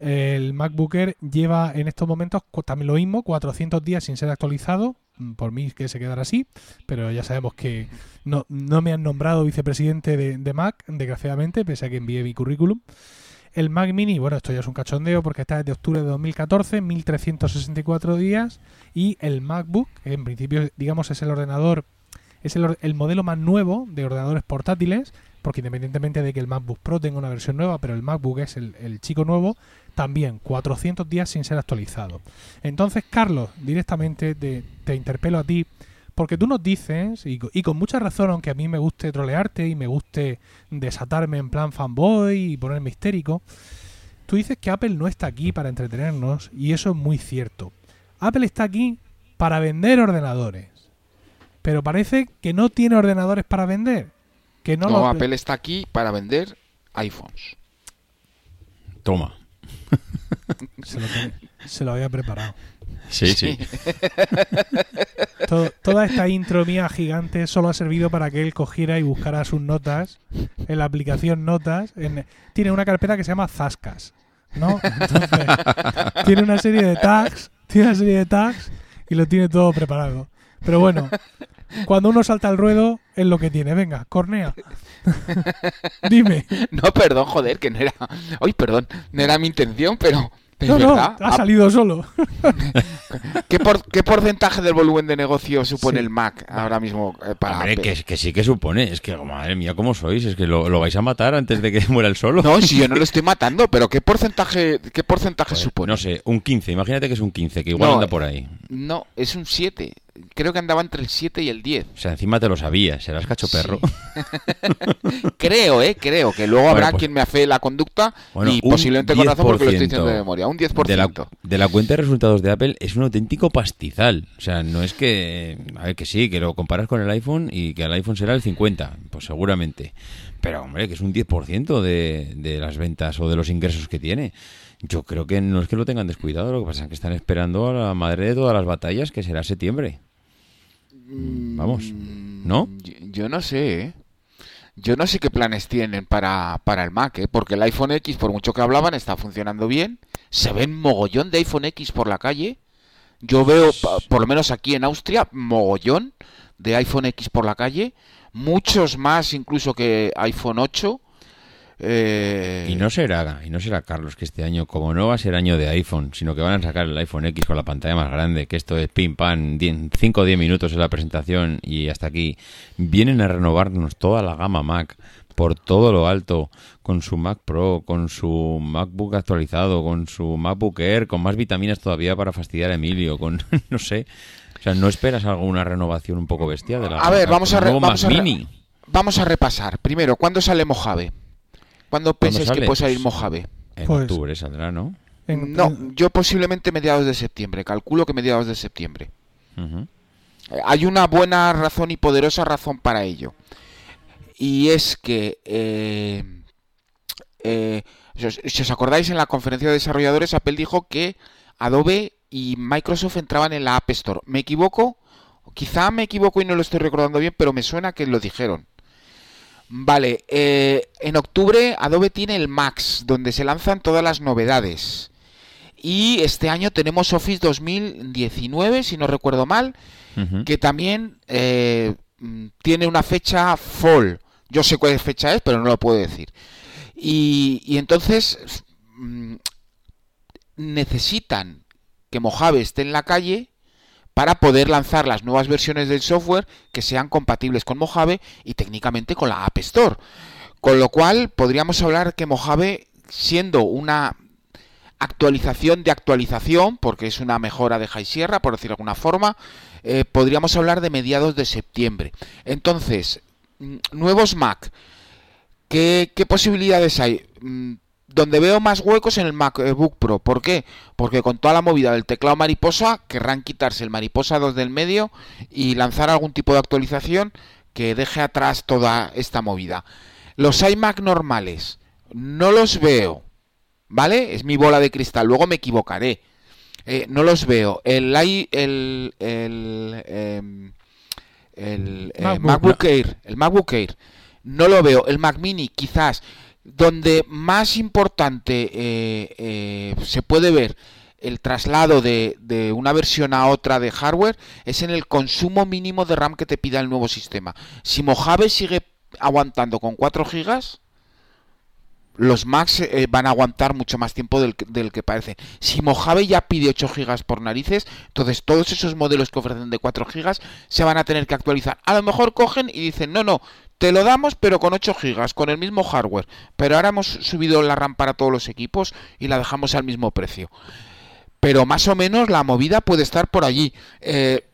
[SPEAKER 2] el MacBook Air lleva en estos momentos también lo mismo, 400 días sin ser actualizado. Mm, Por mí que se quedara así, pero ya sabemos que no, no me han nombrado vicepresidente de, Mac, desgraciadamente, pese a que envié mi currículum. El Mac Mini, bueno, esto ya es un cachondeo porque está desde octubre de 2014, 1364 días. Y el MacBook, que en principio, digamos, es el ordenador, es el, el modelo más nuevo de ordenadores portátiles, porque independientemente de que el MacBook Pro tenga una versión nueva, pero el MacBook es el, chico nuevo, también 400 días sin ser actualizado. Entonces, Carlos, directamente te, te interpelo a ti, porque tú nos dices, y, y con mucha razón, aunque a mí me guste trolearte y me guste desatarme en plan fanboy y ponerme histérico, tú dices que Apple no está aquí para entretenernos, y eso es muy cierto. Apple está aquí para vender ordenadores, pero parece que no tiene ordenadores para vender. Que no,
[SPEAKER 3] No, Apple está aquí para vender iPhones.
[SPEAKER 4] Toma.
[SPEAKER 2] Se lo, ten- se lo había preparado.
[SPEAKER 4] Sí, sí. [LAUGHS]
[SPEAKER 2] To- toda esta intro mía gigante solo ha servido para que él cogiera y buscara sus notas en la aplicación Notas. en- tiene una carpeta que se llama Zascas, ¿no? Entonces, [LAUGHS] tiene una serie de tags, tiene una serie de tags y lo tiene todo preparado. Pero bueno, cuando uno salta al ruedo es lo que tiene. Venga, cornea. [LAUGHS] Dime.
[SPEAKER 3] No, perdón, joder, que no era. Ay, perdón, no era mi intención, pero. Es
[SPEAKER 2] No, no,
[SPEAKER 3] verdad.
[SPEAKER 2] ha
[SPEAKER 3] Ah,
[SPEAKER 2] salido solo. [LAUGHS]
[SPEAKER 3] ¿Qué, por- qué porcentaje del volumen de negocio supone
[SPEAKER 2] Sí.
[SPEAKER 3] el Mac ahora mismo eh, para
[SPEAKER 4] Hombre,
[SPEAKER 3] Apple?
[SPEAKER 4] que, que sí que supone. Es que, madre mía, ¿cómo sois? Es que lo, lo vais a matar antes de que [LAUGHS] muera el solo.
[SPEAKER 3] No, si yo no lo estoy matando, pero ¿qué porcentaje, qué porcentaje
[SPEAKER 4] Joder,
[SPEAKER 3] supone?
[SPEAKER 4] No sé, un 15. Imagínate que es un 15, que igual
[SPEAKER 3] No,
[SPEAKER 4] anda por ahí.
[SPEAKER 3] No, es un 7. Creo que andaba entre el 7 y el 10.
[SPEAKER 4] O sea, encima te lo sabías, serás cacho perro. [LAUGHS]
[SPEAKER 3] creo, eh, creo que luego
[SPEAKER 4] Bueno,
[SPEAKER 3] habrá
[SPEAKER 4] pues-
[SPEAKER 3] quien me afee la conducta
[SPEAKER 4] Bueno,
[SPEAKER 3] y posiblemente con razón porque lo estoy diciendo de
[SPEAKER 4] 10%.
[SPEAKER 3] memoria. Un 10%.
[SPEAKER 4] De la, de la cuenta de resultados de Apple es un auténtico pastizal. O sea, no es que... A ver, que sí, que lo comparas con el iPhone y que el iPhone será el 50, pues seguramente. Pero, hombre, que es un 10% de, de las ventas o de los ingresos que tiene. Yo creo que no es que lo tengan descuidado, lo que pasa es que están esperando a la madre de todas las batallas, que será septiembre. Mm, Vamos, ¿no?
[SPEAKER 3] Yo, yo no sé, ¿eh? Yo no sé qué planes tienen para, para el Mac, ¿eh? Porque el iPhone X, por mucho que hablaban, está funcionando bien. Se ven mogollón de iPhone X por la calle. Yo veo, por lo menos aquí en Austria, mogollón de iPhone X por la calle. Muchos más incluso que iPhone 8. Eh,
[SPEAKER 4] Y no será, y no será Carlos que este año, como no va a ser año de iPhone, sino que van a sacar el iPhone X con la pantalla más grande, que esto es pim pam, 5 o 10 minutos en la presentación y hasta aquí. Vienen a renovarnos toda la gama Mac por todo lo alto, con su Mac Pro, con su MacBook actualizado, con su MacBook Air, con más vitaminas todavía para fastidiar a Emilio, con [LAUGHS] no sé. O sea, ¿no esperas alguna renovación un poco bestia de la
[SPEAKER 3] A ver, vamos a, re- re- vamos a repasar. Primero, ¿cuándo sale Mojave? ¿Cuándo pensáis que puede salir
[SPEAKER 4] Pues-
[SPEAKER 3] Mojave?
[SPEAKER 4] En
[SPEAKER 2] Pues-
[SPEAKER 4] octubre saldrá, ¿no?
[SPEAKER 2] En-
[SPEAKER 3] No, yo posiblemente mediados de septiembre. Calculo que mediados de septiembre. Hay una buena razón y poderosa razón para ello. Y es que, eh, eh, si, os, si os acordáis, en la conferencia de desarrolladores, Apple dijo que Adobe y Microsoft entraban en la App Store. ¿Me equivoco? Quizá me equivoco y no lo estoy recordando bien, pero me suena que lo dijeron. Vale, eh, en octubre Adobe tiene el Max, donde se lanzan todas las novedades. Y este año tenemos Office 2019, si no recuerdo mal, que también eh, tiene una fecha fall. Yo sé cuál fecha es, pero no lo puedo decir. Y, y entonces mm, necesitan que Mojave esté en la calle para poder lanzar las nuevas versiones del software que sean compatibles con Mojave y técnicamente con la App Store. Con lo cual podríamos hablar que Mojave, siendo una actualización de actualización, porque es una mejora de High Sierra, por decirlo de alguna forma, eh, podríamos hablar de mediados de septiembre. Entonces, mm, nuevos Mac. ¿Qué, qué posibilidades hay? Donde veo más huecos en el MacBook Pro. ¿Por qué? Porque con toda la movida del teclado mariposa, querrán quitarse el mariposa 2 del medio y lanzar algún tipo de actualización que deje atrás toda esta movida. Los iMac normales, no los veo. ¿Vale? Es mi bola de cristal. Luego me equivocaré. Eh, no los veo. El, el, el, em, el, eh,
[SPEAKER 2] MacBook.
[SPEAKER 3] MacBook Air. El MacBook Air. No lo veo. El Mac Mini, quizás. Donde más importante eh, eh, se puede ver el traslado de, de una versión a otra de hardware es en el consumo mínimo de RAM que te pida el nuevo sistema. Si Mojave sigue aguantando con 4 gigas, los Macs eh, van a aguantar mucho más tiempo del, que- del que parece. Si Mojave ya pide 8 gigas por narices, entonces todos esos modelos que ofrecen de 4 gigas se van a tener que actualizar. A lo mejor cogen y dicen, no, no, te lo damos pero con 8 gigas, con el mismo hardware. Pero ahora hemos subido la RAM para todos los equipos y la dejamos al mismo precio. Pero más o menos la movida puede estar por allí. Eh,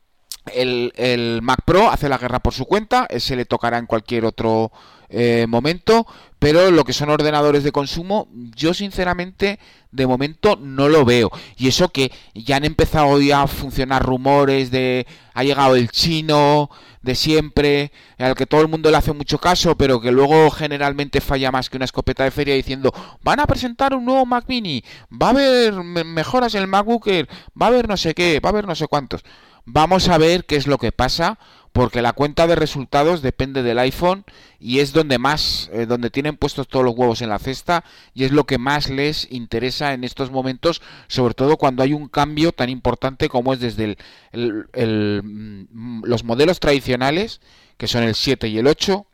[SPEAKER 3] [CLEARS THROAT] el, el Mac Pro hace la guerra por su cuenta, ese le tocará en cualquier otro eh, momento, pero lo que son ordenadores de consumo, yo sinceramente de momento no lo veo. Y eso que ya han empezado ya a funcionar rumores de ha llegado el chino de siempre, al que todo el mundo le hace mucho caso, pero que luego generalmente falla más que una escopeta de feria diciendo van a presentar un nuevo Mac Mini, va a haber me- mejoras en el MacBook Air, va a haber no sé qué, va a haber no sé cuántos. Vamos a ver qué es lo que pasa, porque la cuenta de resultados depende del iPhone y es donde más, eh, donde tienen puestos todos los huevos en la cesta y es lo que más les interesa en estos momentos, sobre todo cuando hay un cambio tan importante como es desde el, mm, los modelos tradicionales, que son el 7 y el 8,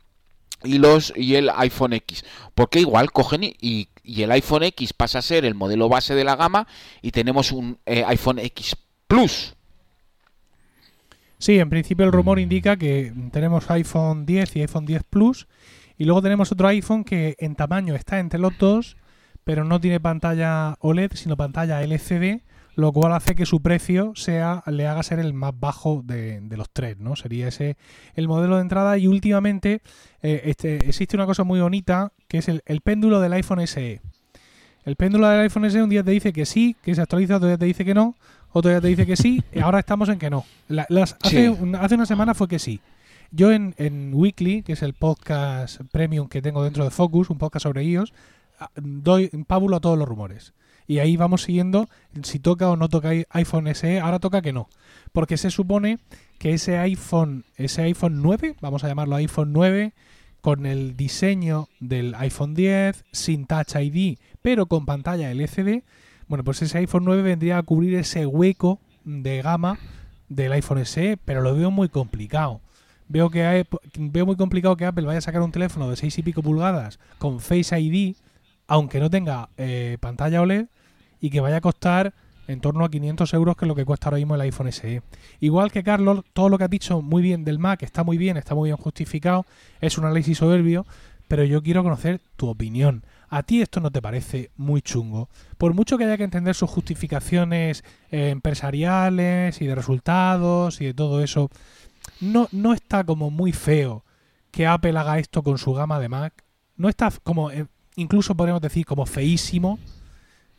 [SPEAKER 3] y los y el iPhone X. Porque igual cogen y, y- y el iPhone X pasa a ser el modelo base de la gama y tenemos un eh, iPhone X Plus
[SPEAKER 2] Sí, en principio el rumor indica que tenemos iPhone 10 y iPhone 10 Plus y luego tenemos otro iPhone que en tamaño está entre los dos, pero no tiene pantalla OLED, sino pantalla LCD, lo cual hace que su precio sea le haga ser el más bajo de, de los tres, ¿no? Sería ese el modelo de entrada y últimamente eh, este, existe una cosa muy bonita que es el, el péndulo del iPhone SE. El péndulo del iPhone SE un día te dice que sí, que se actualiza, otro día te dice que no, otro día te dice que sí, [LAUGHS] y ahora estamos en que no. La- las- hace,
[SPEAKER 3] Sí.
[SPEAKER 2] un- hace una semana fue que sí. Yo en, en Weekly, que es el podcast premium que tengo dentro de Focus, un podcast sobre iOS, ah, doy pábulo a todos los rumores. Y ahí vamos siguiendo si toca o no toca iPhone SE. Ahora toca que no. Porque se supone que ese iPhone, ese iPhone 9, vamos a llamarlo iPhone 9, con el diseño del iPhone 10, sin Touch ID, pero con pantalla LCD, bueno, pues ese iPhone 9 vendría a cubrir ese hueco de gama del iPhone SE, pero lo veo muy complicado. Veo que hay- veo muy complicado que Apple vaya a sacar un teléfono de 6 y pico pulgadas con Face ID, aunque no tenga eh, pantalla OLED, y que vaya a costar en torno a 500 euros, que es lo que cuesta ahora mismo el iPhone SE. Igual que Carlos, todo lo que has dicho muy bien del Mac está muy bien, está muy bien justificado, es un análisis soberbio, pero yo quiero conocer tu opinión. ¿A ti esto no te parece muy chungo? Por mucho que haya que entender sus justificaciones eh, empresariales y de resultados y de todo eso, no, no está como muy feo que Apple haga esto con su gama de Mac. No está como, eh, incluso podríamos decir, como feísimo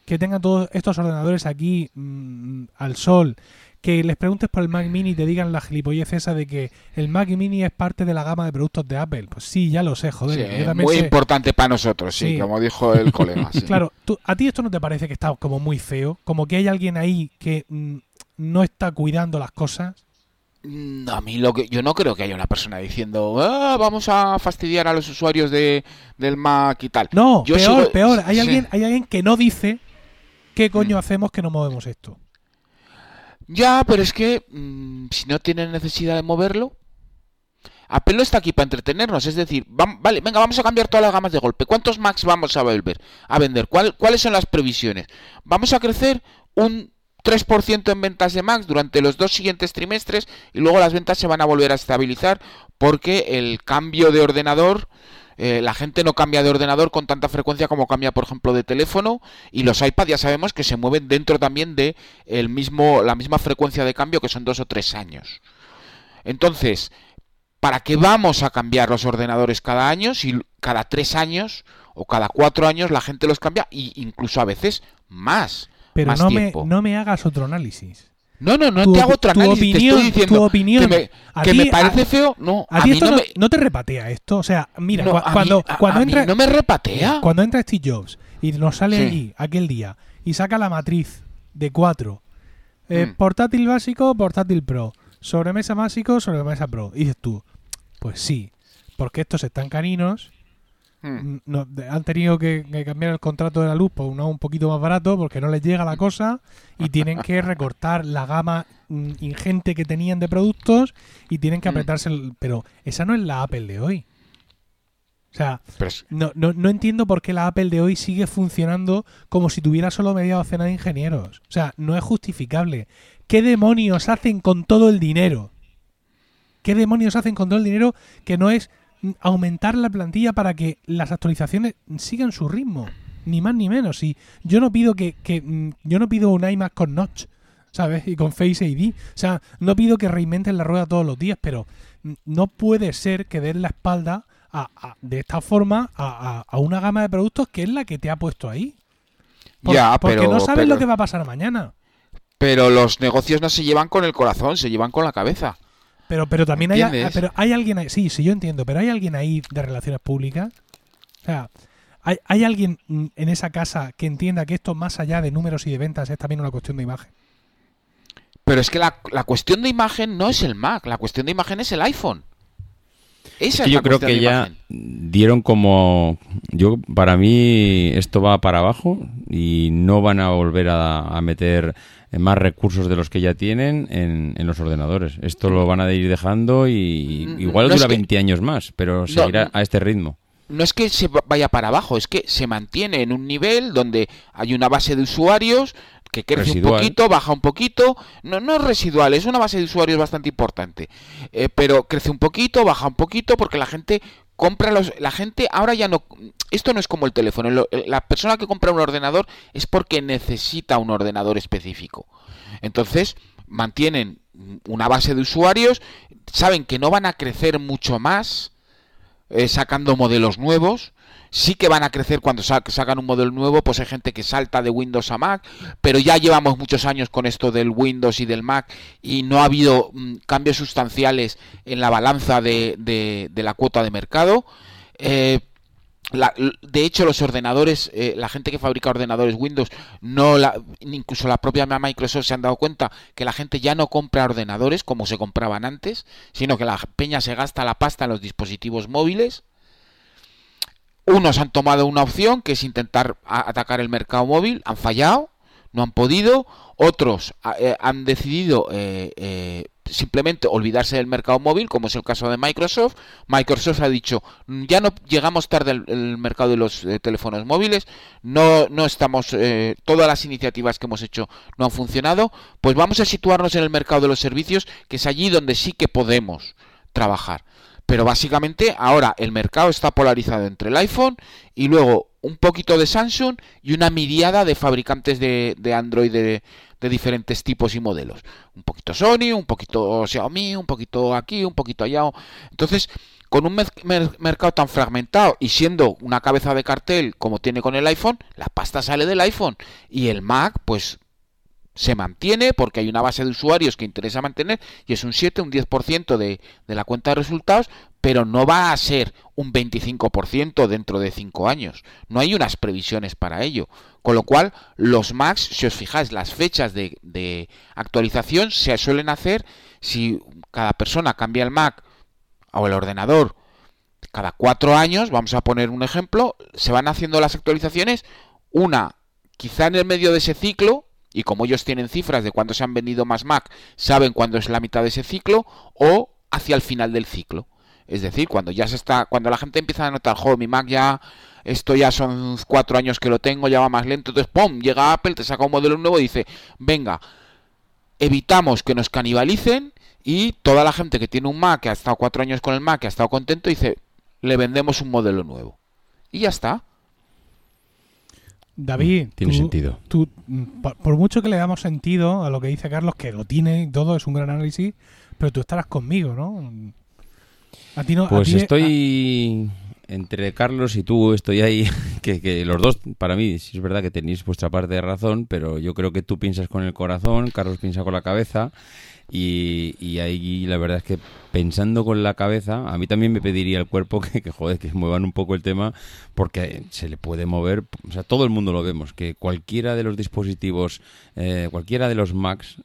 [SPEAKER 2] que tengan todos estos ordenadores aquí mm, al sol. Que les preguntes por el Mac Mini y te digan la gilipollez esa de que el Mac Mini es parte de la gama de productos de Apple. Pues sí, ya lo sé, joder.
[SPEAKER 3] Sí,
[SPEAKER 2] yo también
[SPEAKER 3] muy
[SPEAKER 2] sé.
[SPEAKER 3] importante para nosotros, sí,
[SPEAKER 2] Sí.
[SPEAKER 3] como dijo el [LAUGHS] colega. sí.
[SPEAKER 2] Claro, tú- ¿a ti esto no te parece que está como muy feo? Como que hay alguien ahí que mm, no está cuidando las cosas.
[SPEAKER 3] Mm, A mí lo que yo no creo que haya una persona diciendo "Ah, vamos a fastidiar a los usuarios de, del Mac y tal.
[SPEAKER 2] No,
[SPEAKER 3] Yo
[SPEAKER 2] peor,
[SPEAKER 3] sigo-
[SPEAKER 2] peor. Hay alguien, hay alguien que no dice qué coño
[SPEAKER 3] Mm.
[SPEAKER 2] hacemos que no movemos esto.
[SPEAKER 3] Ya, pero es que mm, si no tienen necesidad de moverlo, Apple está aquí para entretenernos. Es decir, vam- vale, venga, vamos a cambiar todas las gamas de golpe. ¿Cuántos Macs vamos a volver a vender? ¿Cuál- ¿Cuáles son las previsiones? Vamos a crecer un 3% en ventas de Macs durante los dos siguientes trimestres y luego las ventas se van a volver a estabilizar porque el cambio de ordenador eh, la gente no cambia de ordenador con tanta frecuencia como cambia, por ejemplo, de teléfono. Y los iPad ya sabemos que se mueven dentro también de el mismo, la misma frecuencia de cambio, que son dos o tres años. Entonces, ¿para qué vamos a cambiar los ordenadores cada año? Si cada tres años o cada cuatro años la gente los cambia, e incluso a veces más.
[SPEAKER 2] Pero
[SPEAKER 3] más
[SPEAKER 2] no me, no me hagas otro análisis.
[SPEAKER 3] No, no, no
[SPEAKER 2] tu
[SPEAKER 3] te hago otro
[SPEAKER 2] tu
[SPEAKER 3] análisis. te
[SPEAKER 2] opinión-
[SPEAKER 3] estoy diciendo
[SPEAKER 2] tu opinión.
[SPEAKER 3] que me,
[SPEAKER 2] A
[SPEAKER 3] que me parece
[SPEAKER 2] a-
[SPEAKER 3] feo. No,
[SPEAKER 2] A,
[SPEAKER 3] a,
[SPEAKER 2] ti esto
[SPEAKER 3] no
[SPEAKER 2] no,
[SPEAKER 3] me.
[SPEAKER 2] no te repatea esto. O sea, mira,
[SPEAKER 3] no,
[SPEAKER 2] cuando,
[SPEAKER 3] mí-
[SPEAKER 2] entra.
[SPEAKER 3] no me repatea.
[SPEAKER 2] Cuando entra Steve Jobs y nos sale
[SPEAKER 3] Sí.
[SPEAKER 2] allí aquel día y saca la matriz de 4,
[SPEAKER 3] Mm.
[SPEAKER 2] portátil básico, portátil pro, sobremesa básico, sobremesa pro, y dices tú, pues sí, porque estos están caninos,
[SPEAKER 3] Hmm.
[SPEAKER 2] mm, no- han tenido que, que cambiar el contrato de la luz por uno un poquito más barato porque no les llega la cosa y tienen que [LAUGHS] recortar la gama mm, ingente que tenían de productos y tienen que
[SPEAKER 3] Mm.
[SPEAKER 2] apretarse, el- pero esa no es la Apple de hoy. O sea, no, no, no entiendo por qué la Apple de hoy sigue funcionando como si tuviera solo media docena de ingenieros. O sea, no es justificable. ¿Qué demonios hacen con todo el dinero? ¿Qué demonios hacen con todo el dinero que no es aumentar la plantilla para que las actualizaciones sigan su ritmo? Ni más ni menos. Y yo no pido que, que, mm, yo no pido un iMac con notch, ¿sabes? Y con Face ID. O sea, no pido que reinventen la rueda todos los días, pero mm, no puede ser que den la espalda a- a- de esta forma a, una gama de productos que es la que te ha puesto ahí. Por-
[SPEAKER 3] Ya,
[SPEAKER 2] porque
[SPEAKER 3] pero-
[SPEAKER 2] no sabes
[SPEAKER 3] pero-
[SPEAKER 2] lo que va a pasar mañana.
[SPEAKER 3] Pero los negocios no se llevan con el corazón, se llevan con la cabeza.
[SPEAKER 2] Pero, pero también hay, pero hay alguien ahí, sí, sí, yo entiendo, pero hay alguien ahí de relaciones públicas. O sea, hay, hay alguien en esa casa que entienda que esto más allá de números y de ventas es también una cuestión de imagen.
[SPEAKER 3] Pero es que la, la cuestión de imagen no es el Mac, la cuestión de imagen es el iPhone. Esa
[SPEAKER 4] Es yo
[SPEAKER 3] la
[SPEAKER 4] creo que ya
[SPEAKER 3] imagen.
[SPEAKER 4] dieron como yo para mí esto va para abajo y no van a volver a, a meter más recursos de los que ya tienen en, en los ordenadores. Esto lo van a ir dejando y
[SPEAKER 3] Mm,
[SPEAKER 4] igual
[SPEAKER 3] no
[SPEAKER 4] dura
[SPEAKER 3] que-
[SPEAKER 4] 20 años más, pero seguirá
[SPEAKER 3] no.
[SPEAKER 4] a este ritmo.
[SPEAKER 3] No es que se va- vaya para abajo, es que se mantiene en un nivel donde hay una base de usuarios que crece
[SPEAKER 4] Residual.
[SPEAKER 3] un poquito, baja un poquito. No, no es residual, es una base de usuarios bastante importante. Eh, pero crece un poquito, baja un poquito, porque la gente compra los, la gente ahora ya no, esto no es como el teléfono, la persona que compra un ordenador es porque necesita un ordenador específico. Entonces, mantienen una base de usuarios, saben que no van a crecer mucho más eh, sacando modelos nuevos, sí que van a crecer cuando sacan un modelo nuevo, pues hay gente que salta de Windows a Mac, pero ya llevamos muchos años con esto del Windows y del Mac y no ha habido mm, cambios sustanciales en la balanza de, la cuota de mercado. Eh, de hecho, los ordenadores, eh, la gente que fabrica ordenadores Windows, no la, incluso la propia Microsoft se han dado cuenta que la gente ya no compra ordenadores como se compraban antes, sino que la peña se gasta la pasta en los dispositivos móviles. Unos han tomado una opción que es intentar atacar el mercado móvil, han fallado, no han podido. Otros eh, han decidido eh, eh, simplemente olvidarse del mercado móvil, como es el caso de Microsoft. Microsoft ha dicho, ya no llegamos tarde al mercado de los teléfonos móviles, no, no estamos, todas las iniciativas que hemos hecho no han funcionado, pues vamos a situarnos en el mercado de los servicios, que es allí donde sí que podemos trabajar. Pero básicamente ahora el mercado está polarizado entre el iPhone y luego un poquito de Samsung y una miriada de fabricantes de, Android de, diferentes tipos y modelos. Un poquito Sony, un poquito Xiaomi, un poquito aquí, un poquito allá. Entonces, con un mercado tan fragmentado y siendo una cabeza de cartel como tiene con el iPhone, la pasta sale del iPhone y el Mac, pues se mantiene porque hay una base de usuarios que interesa mantener y es un 7, un 10% de, de la cuenta de resultados, pero no va a ser un 25% dentro de 5 años. No hay unas previsiones para ello. Con lo cual, los Macs, si os fijáis, las fechas de, de actualización se suelen hacer si cada persona cambia el Mac o el ordenador cada 4 años, vamos a poner un ejemplo, se van haciendo las actualizaciones, una quizá en el medio de ese ciclo, y como ellos tienen cifras de cuándo se han vendido más Mac, saben cuándo es la mitad de ese ciclo o hacia el final del ciclo. Es decir, cuando ya se está, cuando la gente empieza a notar, jo, mi Mac ya, esto ya son cuatro años que lo tengo, ya va más lento, entonces, ¡pum!, llega Apple, te saca un modelo nuevo y dice, venga, evitamos que nos canibalicen y toda la gente que tiene un Mac, que ha estado cuatro años con el Mac, que ha estado contento, dice, le vendemos un modelo nuevo. Y ya está.
[SPEAKER 2] David,
[SPEAKER 4] mm, tiene sentido.
[SPEAKER 2] Tú, mm, por mucho que le damos sentido a lo que dice Carlos, que lo tiene todo, es un gran análisis, pero tú estarás conmigo, ¿no?
[SPEAKER 4] A ti no pues estoy entre Carlos y tú, estoy ahí, [LAUGHS] que, que, los dos, para mí, sí es verdad que tenéis vuestra parte de razón, pero yo creo que tú piensas con el corazón, Carlos piensa con la cabeza, y, y ahí la verdad es que pensando con la cabeza, a mí también me pediría el cuerpo [LAUGHS] que, que, joder, que muevan un poco el tema, porque se le puede mover, o sea, todo el mundo lo vemos, que cualquiera de los dispositivos, eh, cualquiera de los Macs,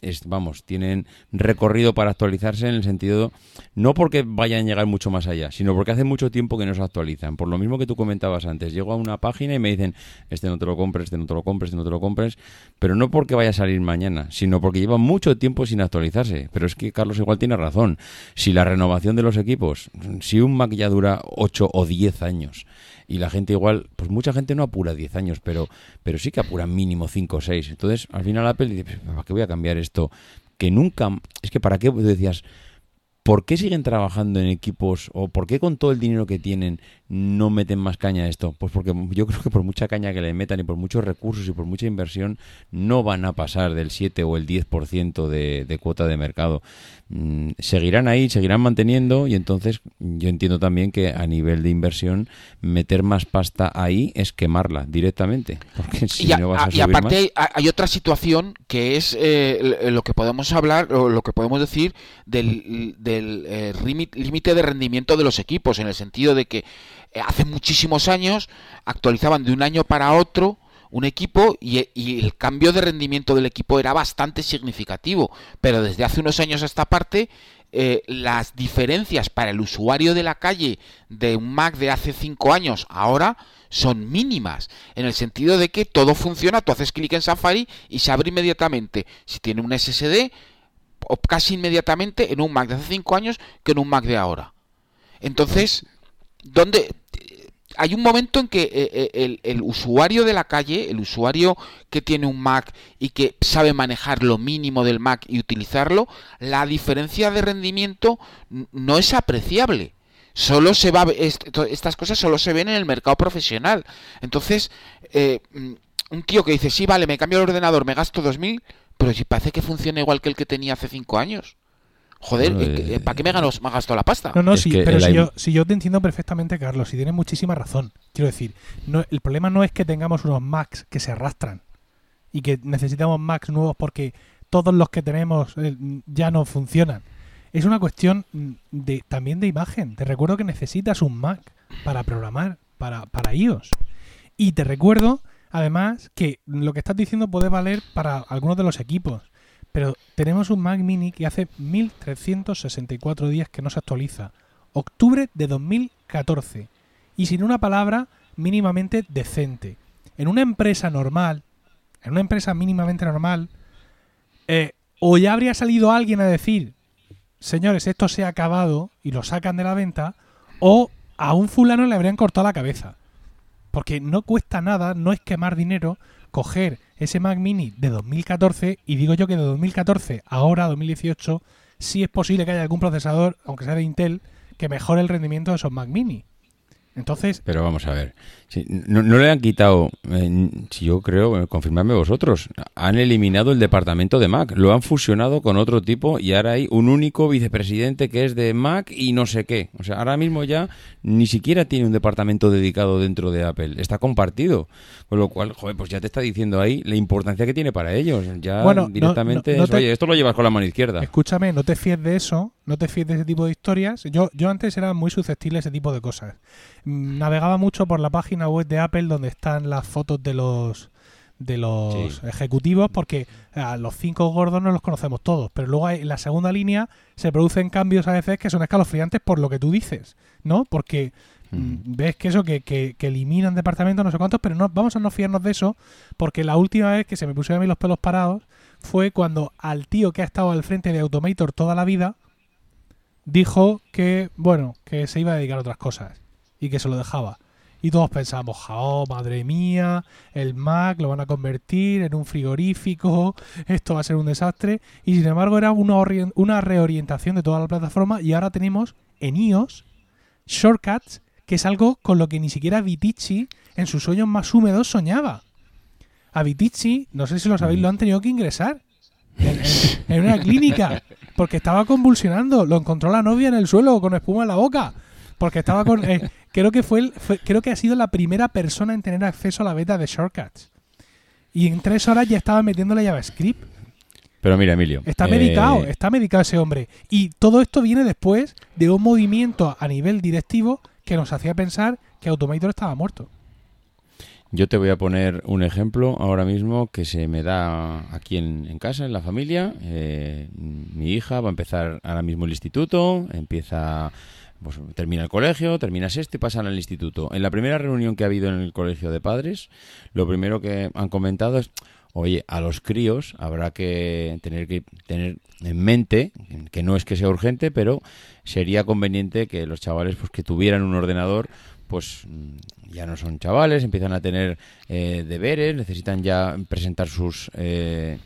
[SPEAKER 4] es, vamos, tienen recorrido para actualizarse en el sentido, no porque vayan a llegar mucho más allá, sino porque hace mucho tiempo que no se actualizan. Por lo mismo que tú comentabas antes, llego a una página y me dicen, este no te lo compres, este no te lo compres, este no te lo compres, pero no porque vaya a salir mañana, sino porque lleva mucho tiempo sin actualizarse. Pero es que Carlos igual tiene razón si la renovación de los equipos, si un Mac ya dura 8 o 10 años y la gente igual, pues mucha gente no apura 10 años, pero, pero sí que apura mínimo 5 o 6. Entonces, al final Apple dice, pues, ¿para qué voy a cambiar esto? Que nunca, es que para qué decías, ¿por qué siguen trabajando en equipos o por qué con todo el dinero que tienen no meten más caña a esto? Pues porque yo creo que por mucha caña que le metan y por muchos recursos y por mucha inversión no van a pasar del 7 o el 10% de, de cuota de mercado. Mm, seguirán ahí, seguirán manteniendo y entonces yo entiendo también que a nivel de inversión meter más pasta ahí es quemarla directamente. Porque si y, no vas a,
[SPEAKER 3] y aparte Hay, otra situación que es eh, lo que podemos hablar o lo que podemos decir del, del eh, límite de rendimiento de los equipos en el sentido de que eh, hace muchísimos años actualizaban de un año para otro un equipo y, el cambio de rendimiento del equipo era bastante significativo. Pero desde hace unos años a esta parte, eh, las diferencias para el usuario de la calle de un Mac de hace 5 años ahora son mínimas, en el sentido de que todo funciona, tú haces clic en Safari y se abre inmediatamente. Si tiene un SSD, o casi inmediatamente en un Mac de hace 5 años que en un Mac de ahora. Entonces, ¿dónde hay un momento en que eh, eh, el, usuario de la calle, el usuario que tiene un Mac y que sabe manejar lo mínimo del Mac y utilizarlo, la diferencia de rendimiento no es apreciable. solo se va estas cosas solo se ven en el mercado profesional. Entonces, eh, un tío que dice, sí, vale, me cambio el ordenador, me gasto 2.000, pero si parece que funciona igual que el que tenía hace 5 años. Joder, eh, ¿para qué me, gano, me gasto la pasta?
[SPEAKER 2] No, no, sí, pero si yo, si yo, te entiendo perfectamente, Carlos, y tienes muchísima razón. Quiero decir, no, el problema no es que tengamos unos Macs que se arrastran y que necesitamos Macs nuevos porque todos los que tenemos eh, ya no funcionan. Es una cuestión de, también de imagen. Te recuerdo que necesitas un Mac para programar, para, para iOS. Y te recuerdo, además, que lo que estás diciendo puede valer para algunos de los equipos. Pero tenemos un Mac mini que hace 1364 días que no se actualiza. Octubre de 2014. Y sin una palabra mínimamente decente. En una empresa normal, en una empresa mínimamente normal, eh, o ya habría salido alguien a decir, señores, esto se ha acabado y lo sacan de la venta, o a un fulano le habrían cortado la cabeza. Porque no cuesta nada, no es quemar dinero, coger ese Mac Mini de 2014 y digo yo que de 2014 ahora, 2018, sí es posible que haya algún procesador, aunque sea de Intel, que mejore el rendimiento de esos Mac Mini. Entonces.
[SPEAKER 4] Pero vamos a ver. No, le han quitado. Eh, si yo creo, confirmadme vosotros. Han eliminado el departamento de Mac. Lo han fusionado con otro tipo y ahora hay un único vicepresidente que es de Mac y no sé qué. O sea, ahora mismo ya ni siquiera tiene un departamento dedicado dentro de Apple. Está compartido. Con lo cual, joder, pues ya te está diciendo ahí la importancia que tiene para ellos. Ya bueno, directamente. Oye, esto lo llevas con la mano izquierda.
[SPEAKER 2] Escúchame, no te fíes de eso. No te fíes de ese tipo de historias. Yo, yo antes era muy susceptible a ese tipo de cosas. Mm, navegaba mucho por la página web de Apple donde están las fotos de los de los ejecutivos porque a los cinco gordos no los conocemos todos, pero luego en la segunda línea se producen cambios a veces que son escalofriantes por lo que tú dices, ¿no? Porque mm, mm. ves que eso, que, que, eliminan departamentos, no sé cuántos, pero no, vamos a no fiarnos de eso porque la última vez que se me pusieron a mí los pelos parados fue cuando al tío que ha estado al frente de Automator toda la vida dijo que, bueno, que se iba a dedicar a otras cosas y que se lo dejaba. Y todos pensamos, oh, madre mía, el Mac lo van a convertir en un frigorífico, esto va a ser un desastre. Y sin embargo era una, una reorientación de toda la plataforma y ahora tenemos en iOS shortcuts, que es algo con lo que ni siquiera Vitici en sus sueños más húmedos soñaba. A Vitici, no sé si lo sabéis, lo han tenido que ingresar en una clínica porque estaba convulsionando. Lo encontró la novia en el suelo con espuma en la boca. Porque estaba con. Eh, creo que fue, creo que ha sido la primera persona en tener acceso a la beta de Shortcuts. Y en tres horas ya estaba metiendo la JavaScript.
[SPEAKER 4] Pero mira, Emilio.
[SPEAKER 2] Está medicado, eh, está medicado ese hombre. Y todo esto viene después de un movimiento a nivel directivo que nos hacía pensar que Automator estaba muerto.
[SPEAKER 4] Yo te voy a poner un ejemplo ahora mismo que se me da aquí en, casa, en la familia. Eh, mi hija va a empezar ahora mismo el instituto, empieza, pues termina el colegio, termina sexto y pasa al instituto. En la primera reunión que ha habido en el colegio de padres, lo primero que han comentado es, oye, a los críos habrá que tener que tener en mente, que no es que sea urgente, pero sería conveniente que los chavales pues que tuvieran un ordenador pues ya no son chavales, empiezan a tener eh, deberes, necesitan ya presentar sus... Eh,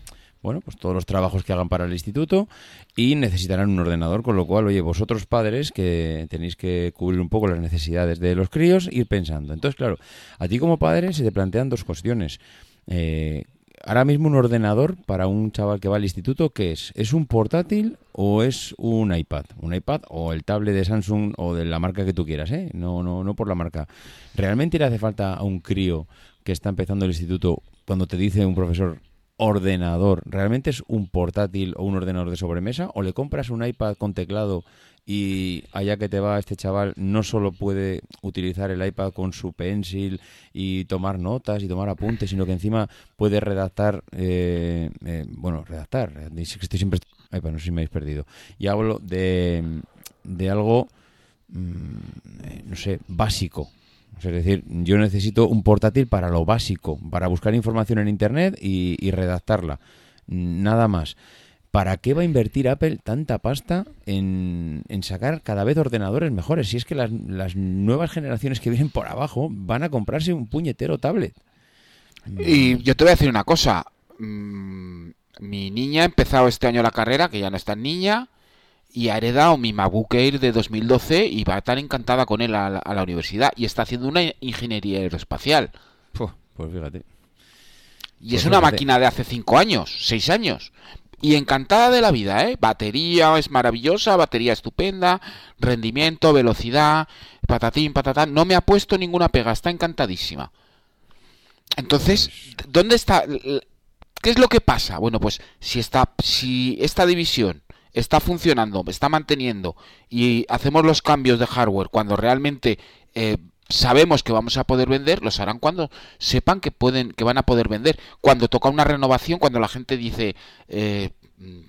[SPEAKER 4] bueno, pues todos los trabajos que hagan para el instituto y necesitarán un ordenador, con lo cual, oye, vosotros padres que tenéis que cubrir un poco las necesidades de los críos, ir pensando. Entonces, claro, a ti como padre se te plantean dos cuestiones. Eh, ahora mismo un ordenador para un chaval que va al instituto, ¿qué es? ¿Es un portátil o es un iPad? Un iPad o el tablet de Samsung o de la marca que tú quieras, ¿eh? No, no, no por la marca. ¿Realmente le hace falta a un crío que está empezando el instituto cuando te dice un profesor ordenador, ¿realmente es un portátil o un ordenador de sobremesa? ¿O le compras un iPad con teclado y allá que te va este chaval no solo puede utilizar el iPad con su pencil y tomar notas y tomar apuntes, sino que encima puede redactar, eh, eh, bueno, redactar, estoy siempre, no sé si me habéis perdido, y hablo de, de algo, mm, eh, no sé, básico, es decir, yo necesito un portátil para lo básico, para buscar información en Internet y, redactarla, nada más. ¿para qué va a invertir Apple tanta pasta en, sacar cada vez ordenadores mejores? Si es que las, nuevas generaciones que vienen por abajo van a comprarse un puñetero tablet.
[SPEAKER 3] Y yo te voy a decir una cosa. Mm, mi niña ha empezado este año la carrera, que ya no está niña, y ha heredado mi MacBook Air de 2012 y va a estar encantada con él a la, a la universidad y está haciendo una ingeniería aeroespacial.
[SPEAKER 4] Pues fíjate.
[SPEAKER 3] Y es
[SPEAKER 4] Pues
[SPEAKER 3] una
[SPEAKER 4] fíjate.
[SPEAKER 3] máquina de hace 5 años, 6 años. Y encantada de la vida, ¿eh? Batería es maravillosa, batería estupenda, rendimiento, velocidad, patatín, patatán. No me ha puesto ninguna pega, está encantadísima. Entonces, ¿dónde está? ¿Qué es lo que pasa? Bueno, pues si esta, si esta división está funcionando, está manteniendo y hacemos los cambios de hardware cuando realmente eh, sabemos que vamos a poder vender, los harán cuando sepan que pueden, que van a poder vender. Cuando toca una renovación, cuando la gente dice eh,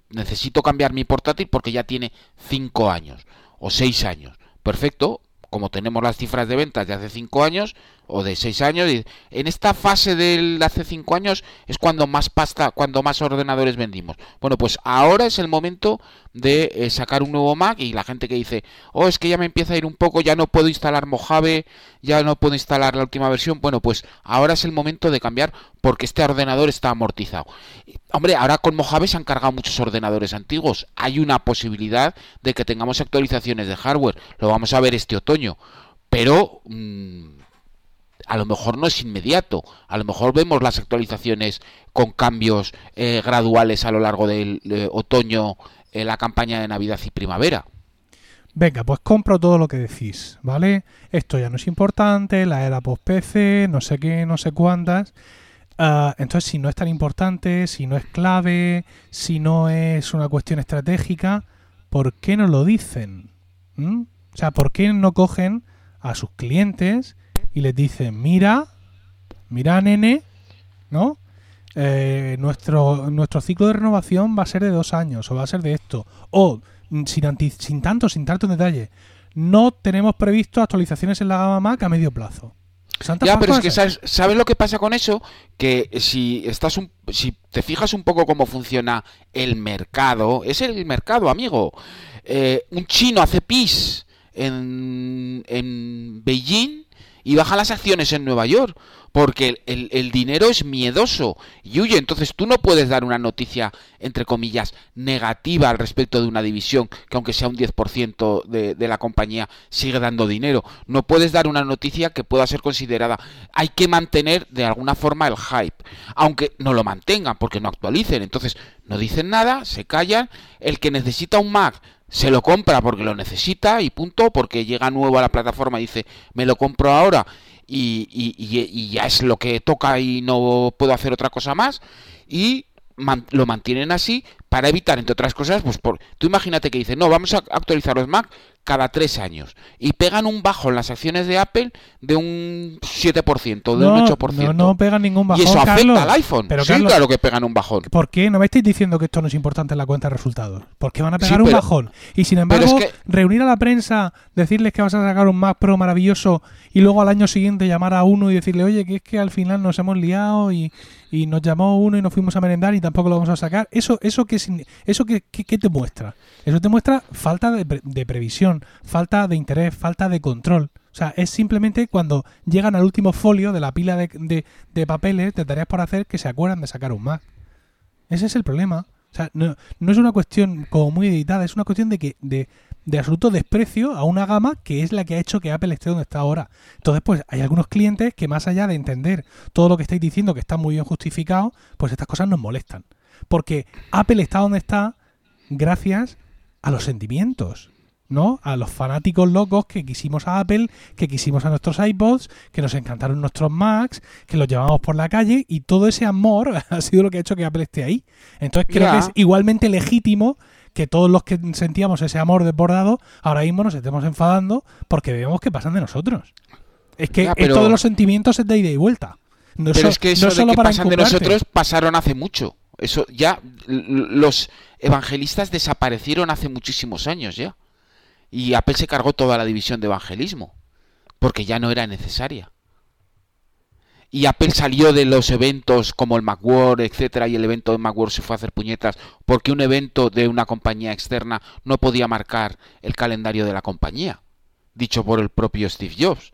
[SPEAKER 3] necesito cambiar mi portátil porque ya tiene 5 años o 6 años. Perfecto, como tenemos las cifras de ventas de hace 5 años o de 6 años, en esta fase del hace 5 años es cuando más pasta, cuando más ordenadores vendimos. Bueno, pues ahora es el momento de eh, sacar un nuevo Mac y la gente que dice, oh, es que ya me empieza a ir un poco, ya no puedo instalar Mojave, ya no puedo instalar la última versión. Bueno, pues ahora es el momento de cambiar porque este ordenador está amortizado. Hombre, ahora con Mojave se han cargado muchos ordenadores antiguos. Hay una posibilidad de que tengamos actualizaciones de hardware. Lo vamos a ver este otoño. Pero mmm, a lo mejor no es inmediato. A lo mejor vemos las actualizaciones con cambios eh, graduales a lo largo del otoño, eh, la campaña de Navidad y primavera.
[SPEAKER 2] Venga, pues compro todo lo que decís, ¿vale? Esto ya no es importante, la era post-PC, no sé qué, no sé cuántas. Uh, entonces, si no es tan importante, si no es clave, si no es una cuestión estratégica, ¿por qué no lo dicen? ¿Mm? O sea, ¿por qué no cogen a sus clientes y les dicen, mira, mira, nene, ¿no? Eh, nuestro, nuestro ciclo de renovación va a ser de dos años, o va a ser de esto. O, sin, anti, sin tanto, sin tanto detalle, no tenemos previsto actualizaciones en la gama Mac a medio plazo.
[SPEAKER 3] Santa ya, pero es que sabes, sabes, lo que pasa con eso, que si estás un, si te fijas un poco cómo funciona el mercado, es el mercado, amigo. Eh, un chino hace pis en, en Beijing y baja las acciones en Nueva York porque el, el, el, dinero es miedoso y huye. Entonces tú no puedes dar una noticia, entre comillas, negativa al respecto de una división que aunque sea un 10% de, de, la compañía sigue dando dinero. No puedes dar una noticia que pueda ser considerada. Hay que mantener de alguna forma el hype, aunque no lo mantengan porque no actualicen. Entonces no dicen nada, se callan. El que necesita un Mac se lo compra porque lo necesita y punto, porque llega nuevo a la plataforma y dice, me lo compro ahora y, y, y, ya es lo que toca y no puedo hacer otra cosa más. Y man, lo mantienen así para evitar, entre otras cosas, pues por, tú imagínate que dicen, no, vamos a actualizar los Mac cada tres años y pegan un bajo en las acciones de Apple de un 7%, de
[SPEAKER 2] no,
[SPEAKER 3] un 8%.
[SPEAKER 2] No, no pegan ningún bajón.
[SPEAKER 3] Y eso afecta
[SPEAKER 2] Carlos,
[SPEAKER 3] al iPhone.
[SPEAKER 2] Pero,
[SPEAKER 3] sí,
[SPEAKER 2] Carlos,
[SPEAKER 3] claro que pegan un bajón.
[SPEAKER 2] ¿Por qué? No me estáis diciendo que esto no es importante en la cuenta de resultados. ¿Por qué van a pegar
[SPEAKER 3] Sí,
[SPEAKER 2] un
[SPEAKER 3] pero-
[SPEAKER 2] bajón? Y sin embargo,
[SPEAKER 3] es que-
[SPEAKER 2] reunir a la prensa, decirles que vas a sacar un Mac Pro maravilloso y luego al año siguiente llamar a uno y decirle, oye, que es que al final nos hemos liado y, y nos llamó uno y nos fuimos a merendar y tampoco lo vamos a sacar. ¿Eso, eso, signi- eso qué, qué- te muestra? Eso te muestra falta de, pre- de previsión, falta de interés, falta de control. O sea, es simplemente cuando llegan al último folio de la pila de, de- papeles, de tareas por hacer, que se acuerdan de sacar un Mac. Ese es el problema. O sea, no, no es una cuestión como muy editada, es una cuestión de que de, de absoluto desprecio a una gama que es la que ha hecho que Apple esté donde está ahora. Entonces, pues hay algunos clientes que más allá de entender todo lo que estáis diciendo, que está muy bien justificado, pues estas cosas nos molestan. Porque Apple está donde está gracias a los sentimientos. ¿no? A los fanáticos locos que quisimos a Apple, que quisimos a nuestros iPods, que nos encantaron nuestros Macs, que los llevamos por la calle y todo ese amor [LAUGHS] ha sido lo que ha hecho que Apple esté ahí. Entonces creo que es igualmente legítimo que todos los que sentíamos ese amor desbordado ahora mismo nos estemos enfadando porque vemos que pasan de nosotros. Es que
[SPEAKER 3] pero-
[SPEAKER 2] de los sentimientos es de ida y vuelta. No
[SPEAKER 3] Pero
[SPEAKER 2] so-
[SPEAKER 3] es que
[SPEAKER 2] no
[SPEAKER 3] eso de
[SPEAKER 2] solo
[SPEAKER 3] que
[SPEAKER 2] para
[SPEAKER 3] pasan de nosotros pasaron hace mucho. Eso ya los evangelistas desaparecieron hace muchísimos años ya. Y Apple se cargó toda la división de evangelismo porque ya no era necesaria. Y Apple salió de los eventos como el Macworld, etcétera, y el evento de Macworld se fue a hacer puñetas porque un evento de una compañía externa no podía marcar el calendario de la compañía, dicho por el propio Steve Jobs.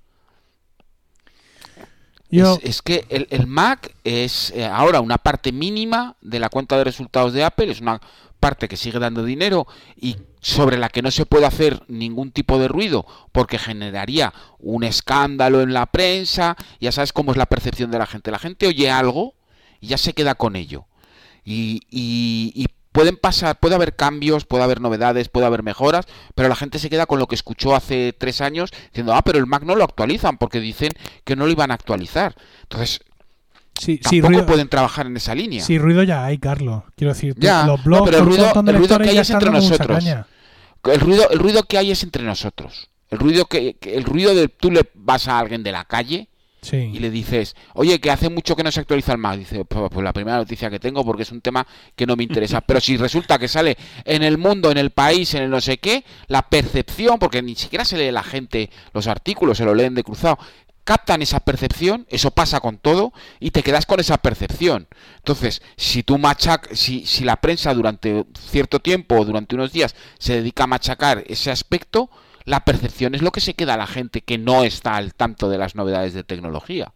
[SPEAKER 3] Es que el, el Mac es eh, ahora una parte mínima de la cuenta de resultados de Apple, es una parte que sigue dando dinero y sobre la que no se puede hacer ningún tipo de ruido porque generaría un escándalo en la prensa, ya sabes cómo es la percepción de la gente. La gente oye algo y ya se queda con ello. Y, y, y pueden pasar, puede haber cambios, puede haber novedades, puede haber mejoras, pero la gente se queda con lo que escuchó hace tres años diciendo, ah, pero el Mac no lo actualizan porque dicen que no lo iban a actualizar. Entonces,
[SPEAKER 2] Sí, ruido,
[SPEAKER 3] pueden trabajar en esa línea.
[SPEAKER 2] sí, ruido ya hay, Carlos. Quiero decir,
[SPEAKER 3] Ya,
[SPEAKER 2] los
[SPEAKER 3] no,
[SPEAKER 2] blogs,
[SPEAKER 3] pero el ruido- el ruido que hay es entre nosotros. El ruido, el ruido que hay es entre nosotros. El ruido que, que- el ruido de tú le vas a alguien de la calle y le dices, oye, que hace mucho que no se actualiza el Mac. Dice, pues, pues la primera noticia que tengo porque es un tema que no me interesa. [LAUGHS] Pero si resulta que sale en el mundo, en el país, en el no sé qué, la percepción, porque ni siquiera se lee la gente los artículos, se lo leen de cruzado, captan esa percepción, eso pasa con todo, y te quedas con esa percepción. Entonces, si tú machac, si, si la prensa durante cierto tiempo o durante unos días se dedica a machacar ese aspecto, la percepción es lo que se queda a la gente que no está al tanto de las novedades de tecnología.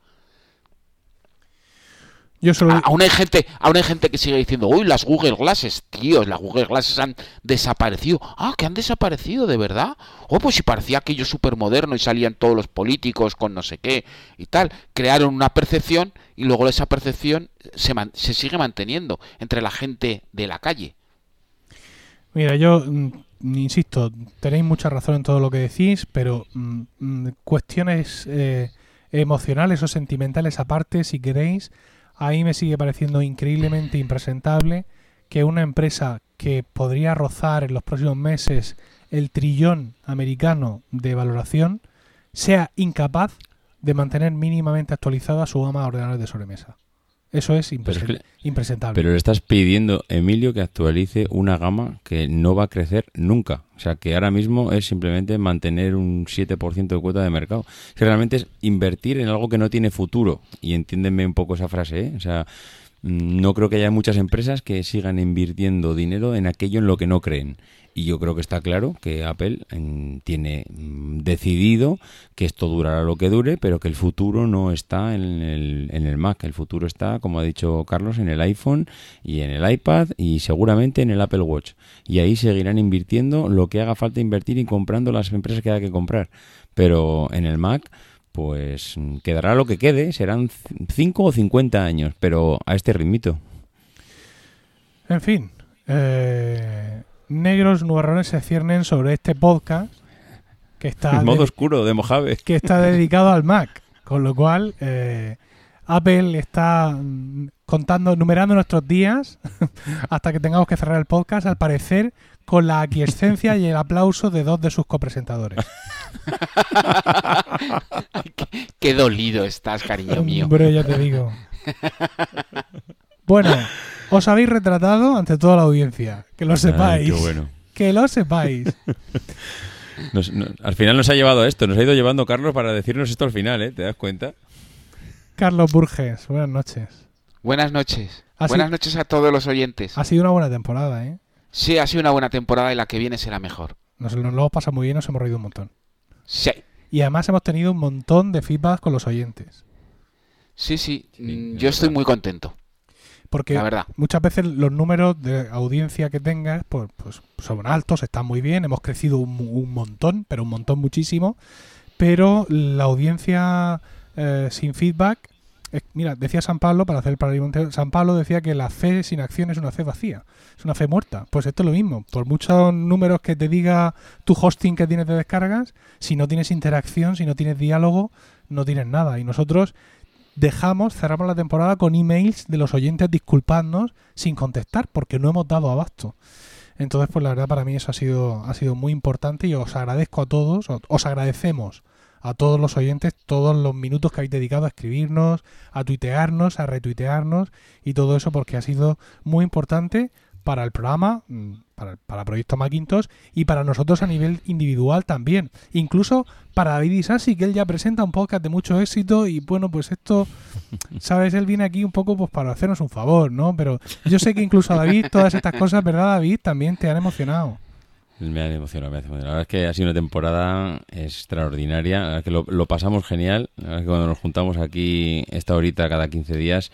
[SPEAKER 2] Yo solo.
[SPEAKER 3] A- Aún hay gente, aún hay gente que sigue diciendo, uy, las Google Glasses, tíos, las Google Glasses han desaparecido. Ah, que han desaparecido, de verdad. Oh, pues si parecía aquello súper moderno y salían todos los políticos con no sé qué y tal. Crearon una percepción y luego esa percepción se, man- se sigue manteniendo entre la gente de la calle.
[SPEAKER 2] Mira, yo mm, insisto, tenéis mucha razón en todo lo que decís, pero mm, mm, cuestiones eh, emocionales o sentimentales aparte, si queréis, ahí me sigue pareciendo increíblemente impresentable que una empresa que podría rozar en los próximos meses el trillón americano de valoración sea incapaz de mantener mínimamente actualizada su gama de ordenadores de sobremesa. Eso es,
[SPEAKER 4] Pero es
[SPEAKER 2] impresen-
[SPEAKER 4] que-
[SPEAKER 2] impresentable.
[SPEAKER 4] Pero le estás pidiendo, Emilio, que actualice una gama que no va a crecer nunca. O sea, que ahora mismo es simplemente mantener un 7% de cuota de mercado. Que realmente es invertir en algo que no tiene futuro. Y entiéndeme un poco esa frase, ¿eh? O sea, mm, no creo que haya muchas empresas que sigan invirtiendo dinero en aquello en lo que no creen. Y yo creo que está claro que Apple mm, tiene mm, decidido que esto durará lo que dure, pero que el futuro no está en el, en el Mac. El futuro está, como ha dicho Carlos, en el iPhone y en el iPad y seguramente en el Apple Watch. Y ahí seguirán invirtiendo lo que haga falta invertir y comprando las empresas que haya que comprar. Pero en el Mac, pues mm, quedará lo que quede. Serán 5 o 50 años, pero a este ritmito.
[SPEAKER 2] En fin, eh, negros nubarrones se ciernen sobre este podcast que está,
[SPEAKER 4] En modo oscuro de Mojave.
[SPEAKER 2] que está dedicado al Mac, con lo cual eh, Apple está mm, contando, numerando nuestros días [LAUGHS] hasta que tengamos que cerrar el podcast, al parecer con la aquiescencia y el aplauso de dos de sus copresentadores. [LAUGHS]
[SPEAKER 3] Qué dolido estás, cariño mío.
[SPEAKER 2] Hombre, ya te digo. [LAUGHS] Bueno, os habéis retratado ante toda la audiencia, que lo sepáis.
[SPEAKER 4] Ay, qué bueno.
[SPEAKER 2] Que lo sepáis. [LAUGHS]
[SPEAKER 4] Nos- al final nos ha llevado a esto, nos ha ido llevando Carlos para decirnos esto al final, ¿eh? ¿Te das cuenta?
[SPEAKER 2] Carlos Burges, buenas noches.
[SPEAKER 3] Buenas noches. Buenas noches a todos los oyentes.
[SPEAKER 2] Ha sido una buena temporada, ¿eh?
[SPEAKER 3] Sí, ha sido una buena temporada y la que viene será mejor.
[SPEAKER 2] Nos, nos lo hemos pasado muy bien, nos hemos reído un montón.
[SPEAKER 3] Sí,
[SPEAKER 2] Y además hemos tenido un montón de feedback con los oyentes.
[SPEAKER 3] sí, sí.
[SPEAKER 4] Sí,
[SPEAKER 3] Mm,
[SPEAKER 4] es
[SPEAKER 3] Yo estoy
[SPEAKER 4] verdad.
[SPEAKER 3] muy contento,
[SPEAKER 2] Porque
[SPEAKER 3] la verdad.
[SPEAKER 2] muchas veces los números de audiencia que tengas pues, pues son altos, están muy bien, hemos crecido un, un montón, pero un montón muchísimo, pero la audiencia eh, sin feedback, eh, mira, decía San Pablo, para hacer el paralelismo, San Pablo decía que la fe sin acción es una fe vacía, es una fe muerta. Pues esto es lo mismo, por muchos números que te diga tu hosting que tienes de descargas, si no tienes interacción, si no tienes diálogo, no tienes nada. Y nosotros dejamos, cerramos la temporada con emails de los oyentes disculpadnos sin contestar porque no hemos dado abasto. Entonces, pues la verdad para mí eso ha sido, ha sido muy importante y os agradezco a todos, os agradecemos a todos los oyentes todos los minutos que habéis dedicado a escribirnos, a tuitearnos, a retuitearnos y todo eso porque ha sido muy importante para el programa, mm, para, para Proyecto Macintosh y para nosotros a nivel individual también. Incluso para David Isasi, que él ya presenta un podcast de mucho éxito y bueno, pues esto, [LAUGHS] ¿sabes? Él viene aquí un poco pues para hacernos un favor, ¿no? Pero yo sé que incluso a David todas estas cosas, ¿verdad David? También te han emocionado.
[SPEAKER 4] Me ha emocionado, me ha emocionado. La verdad es que ha sido una temporada extraordinaria. La verdad es que lo, lo pasamos genial. La verdad es que cuando nos juntamos aquí esta horita cada 15 días,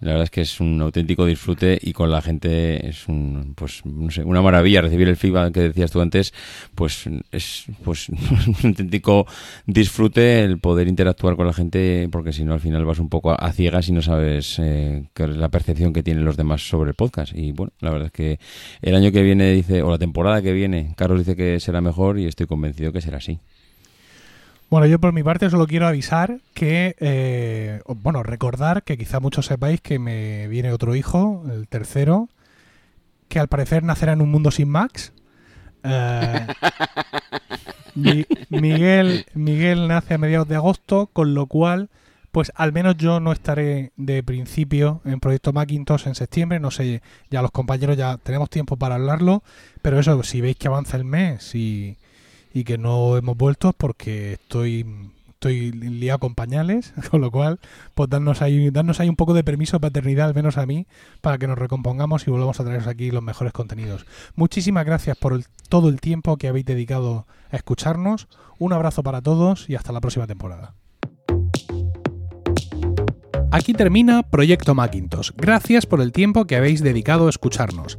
[SPEAKER 4] La verdad es que es un auténtico disfrute y con la gente es un, pues, no sé, una maravilla recibir el feedback que decías tú antes, pues es pues [LAUGHS] un auténtico disfrute el poder interactuar con la gente porque si no al final vas un poco a, ciegas y no sabes eh, la percepción que tienen los demás sobre el podcast. Y bueno, la verdad es que el año que viene dice, o la temporada que viene, Carlos dice que será mejor y estoy convencido que será así.
[SPEAKER 2] Bueno, yo por mi parte solo quiero avisar que, eh, bueno, recordar que quizá muchos sepáis que me viene otro hijo, el tercero, que al parecer nacerá en un mundo sin Max. Eh, Miguel, Miguel nace a mediados de agosto, con lo cual, pues al menos yo no estaré de principio en Proyecto Macintosh en septiembre. No sé, ya los compañeros ya tenemos tiempo para hablarlo, pero eso, si veis que avanza el mes y y que no hemos vuelto porque estoy estoy liado con pañales, [LAUGHS] con lo cual, pues darnos ahí, darnos ahí un poco de permiso de paternidad, al menos a mí, para que nos recompongamos y volvamos a traeros aquí los mejores contenidos. Muchísimas gracias por todo el tiempo que habéis dedicado a escucharnos. Un abrazo para todos y hasta la próxima temporada. Aquí termina Proyecto Macintosh. Gracias por el tiempo que habéis dedicado a escucharnos.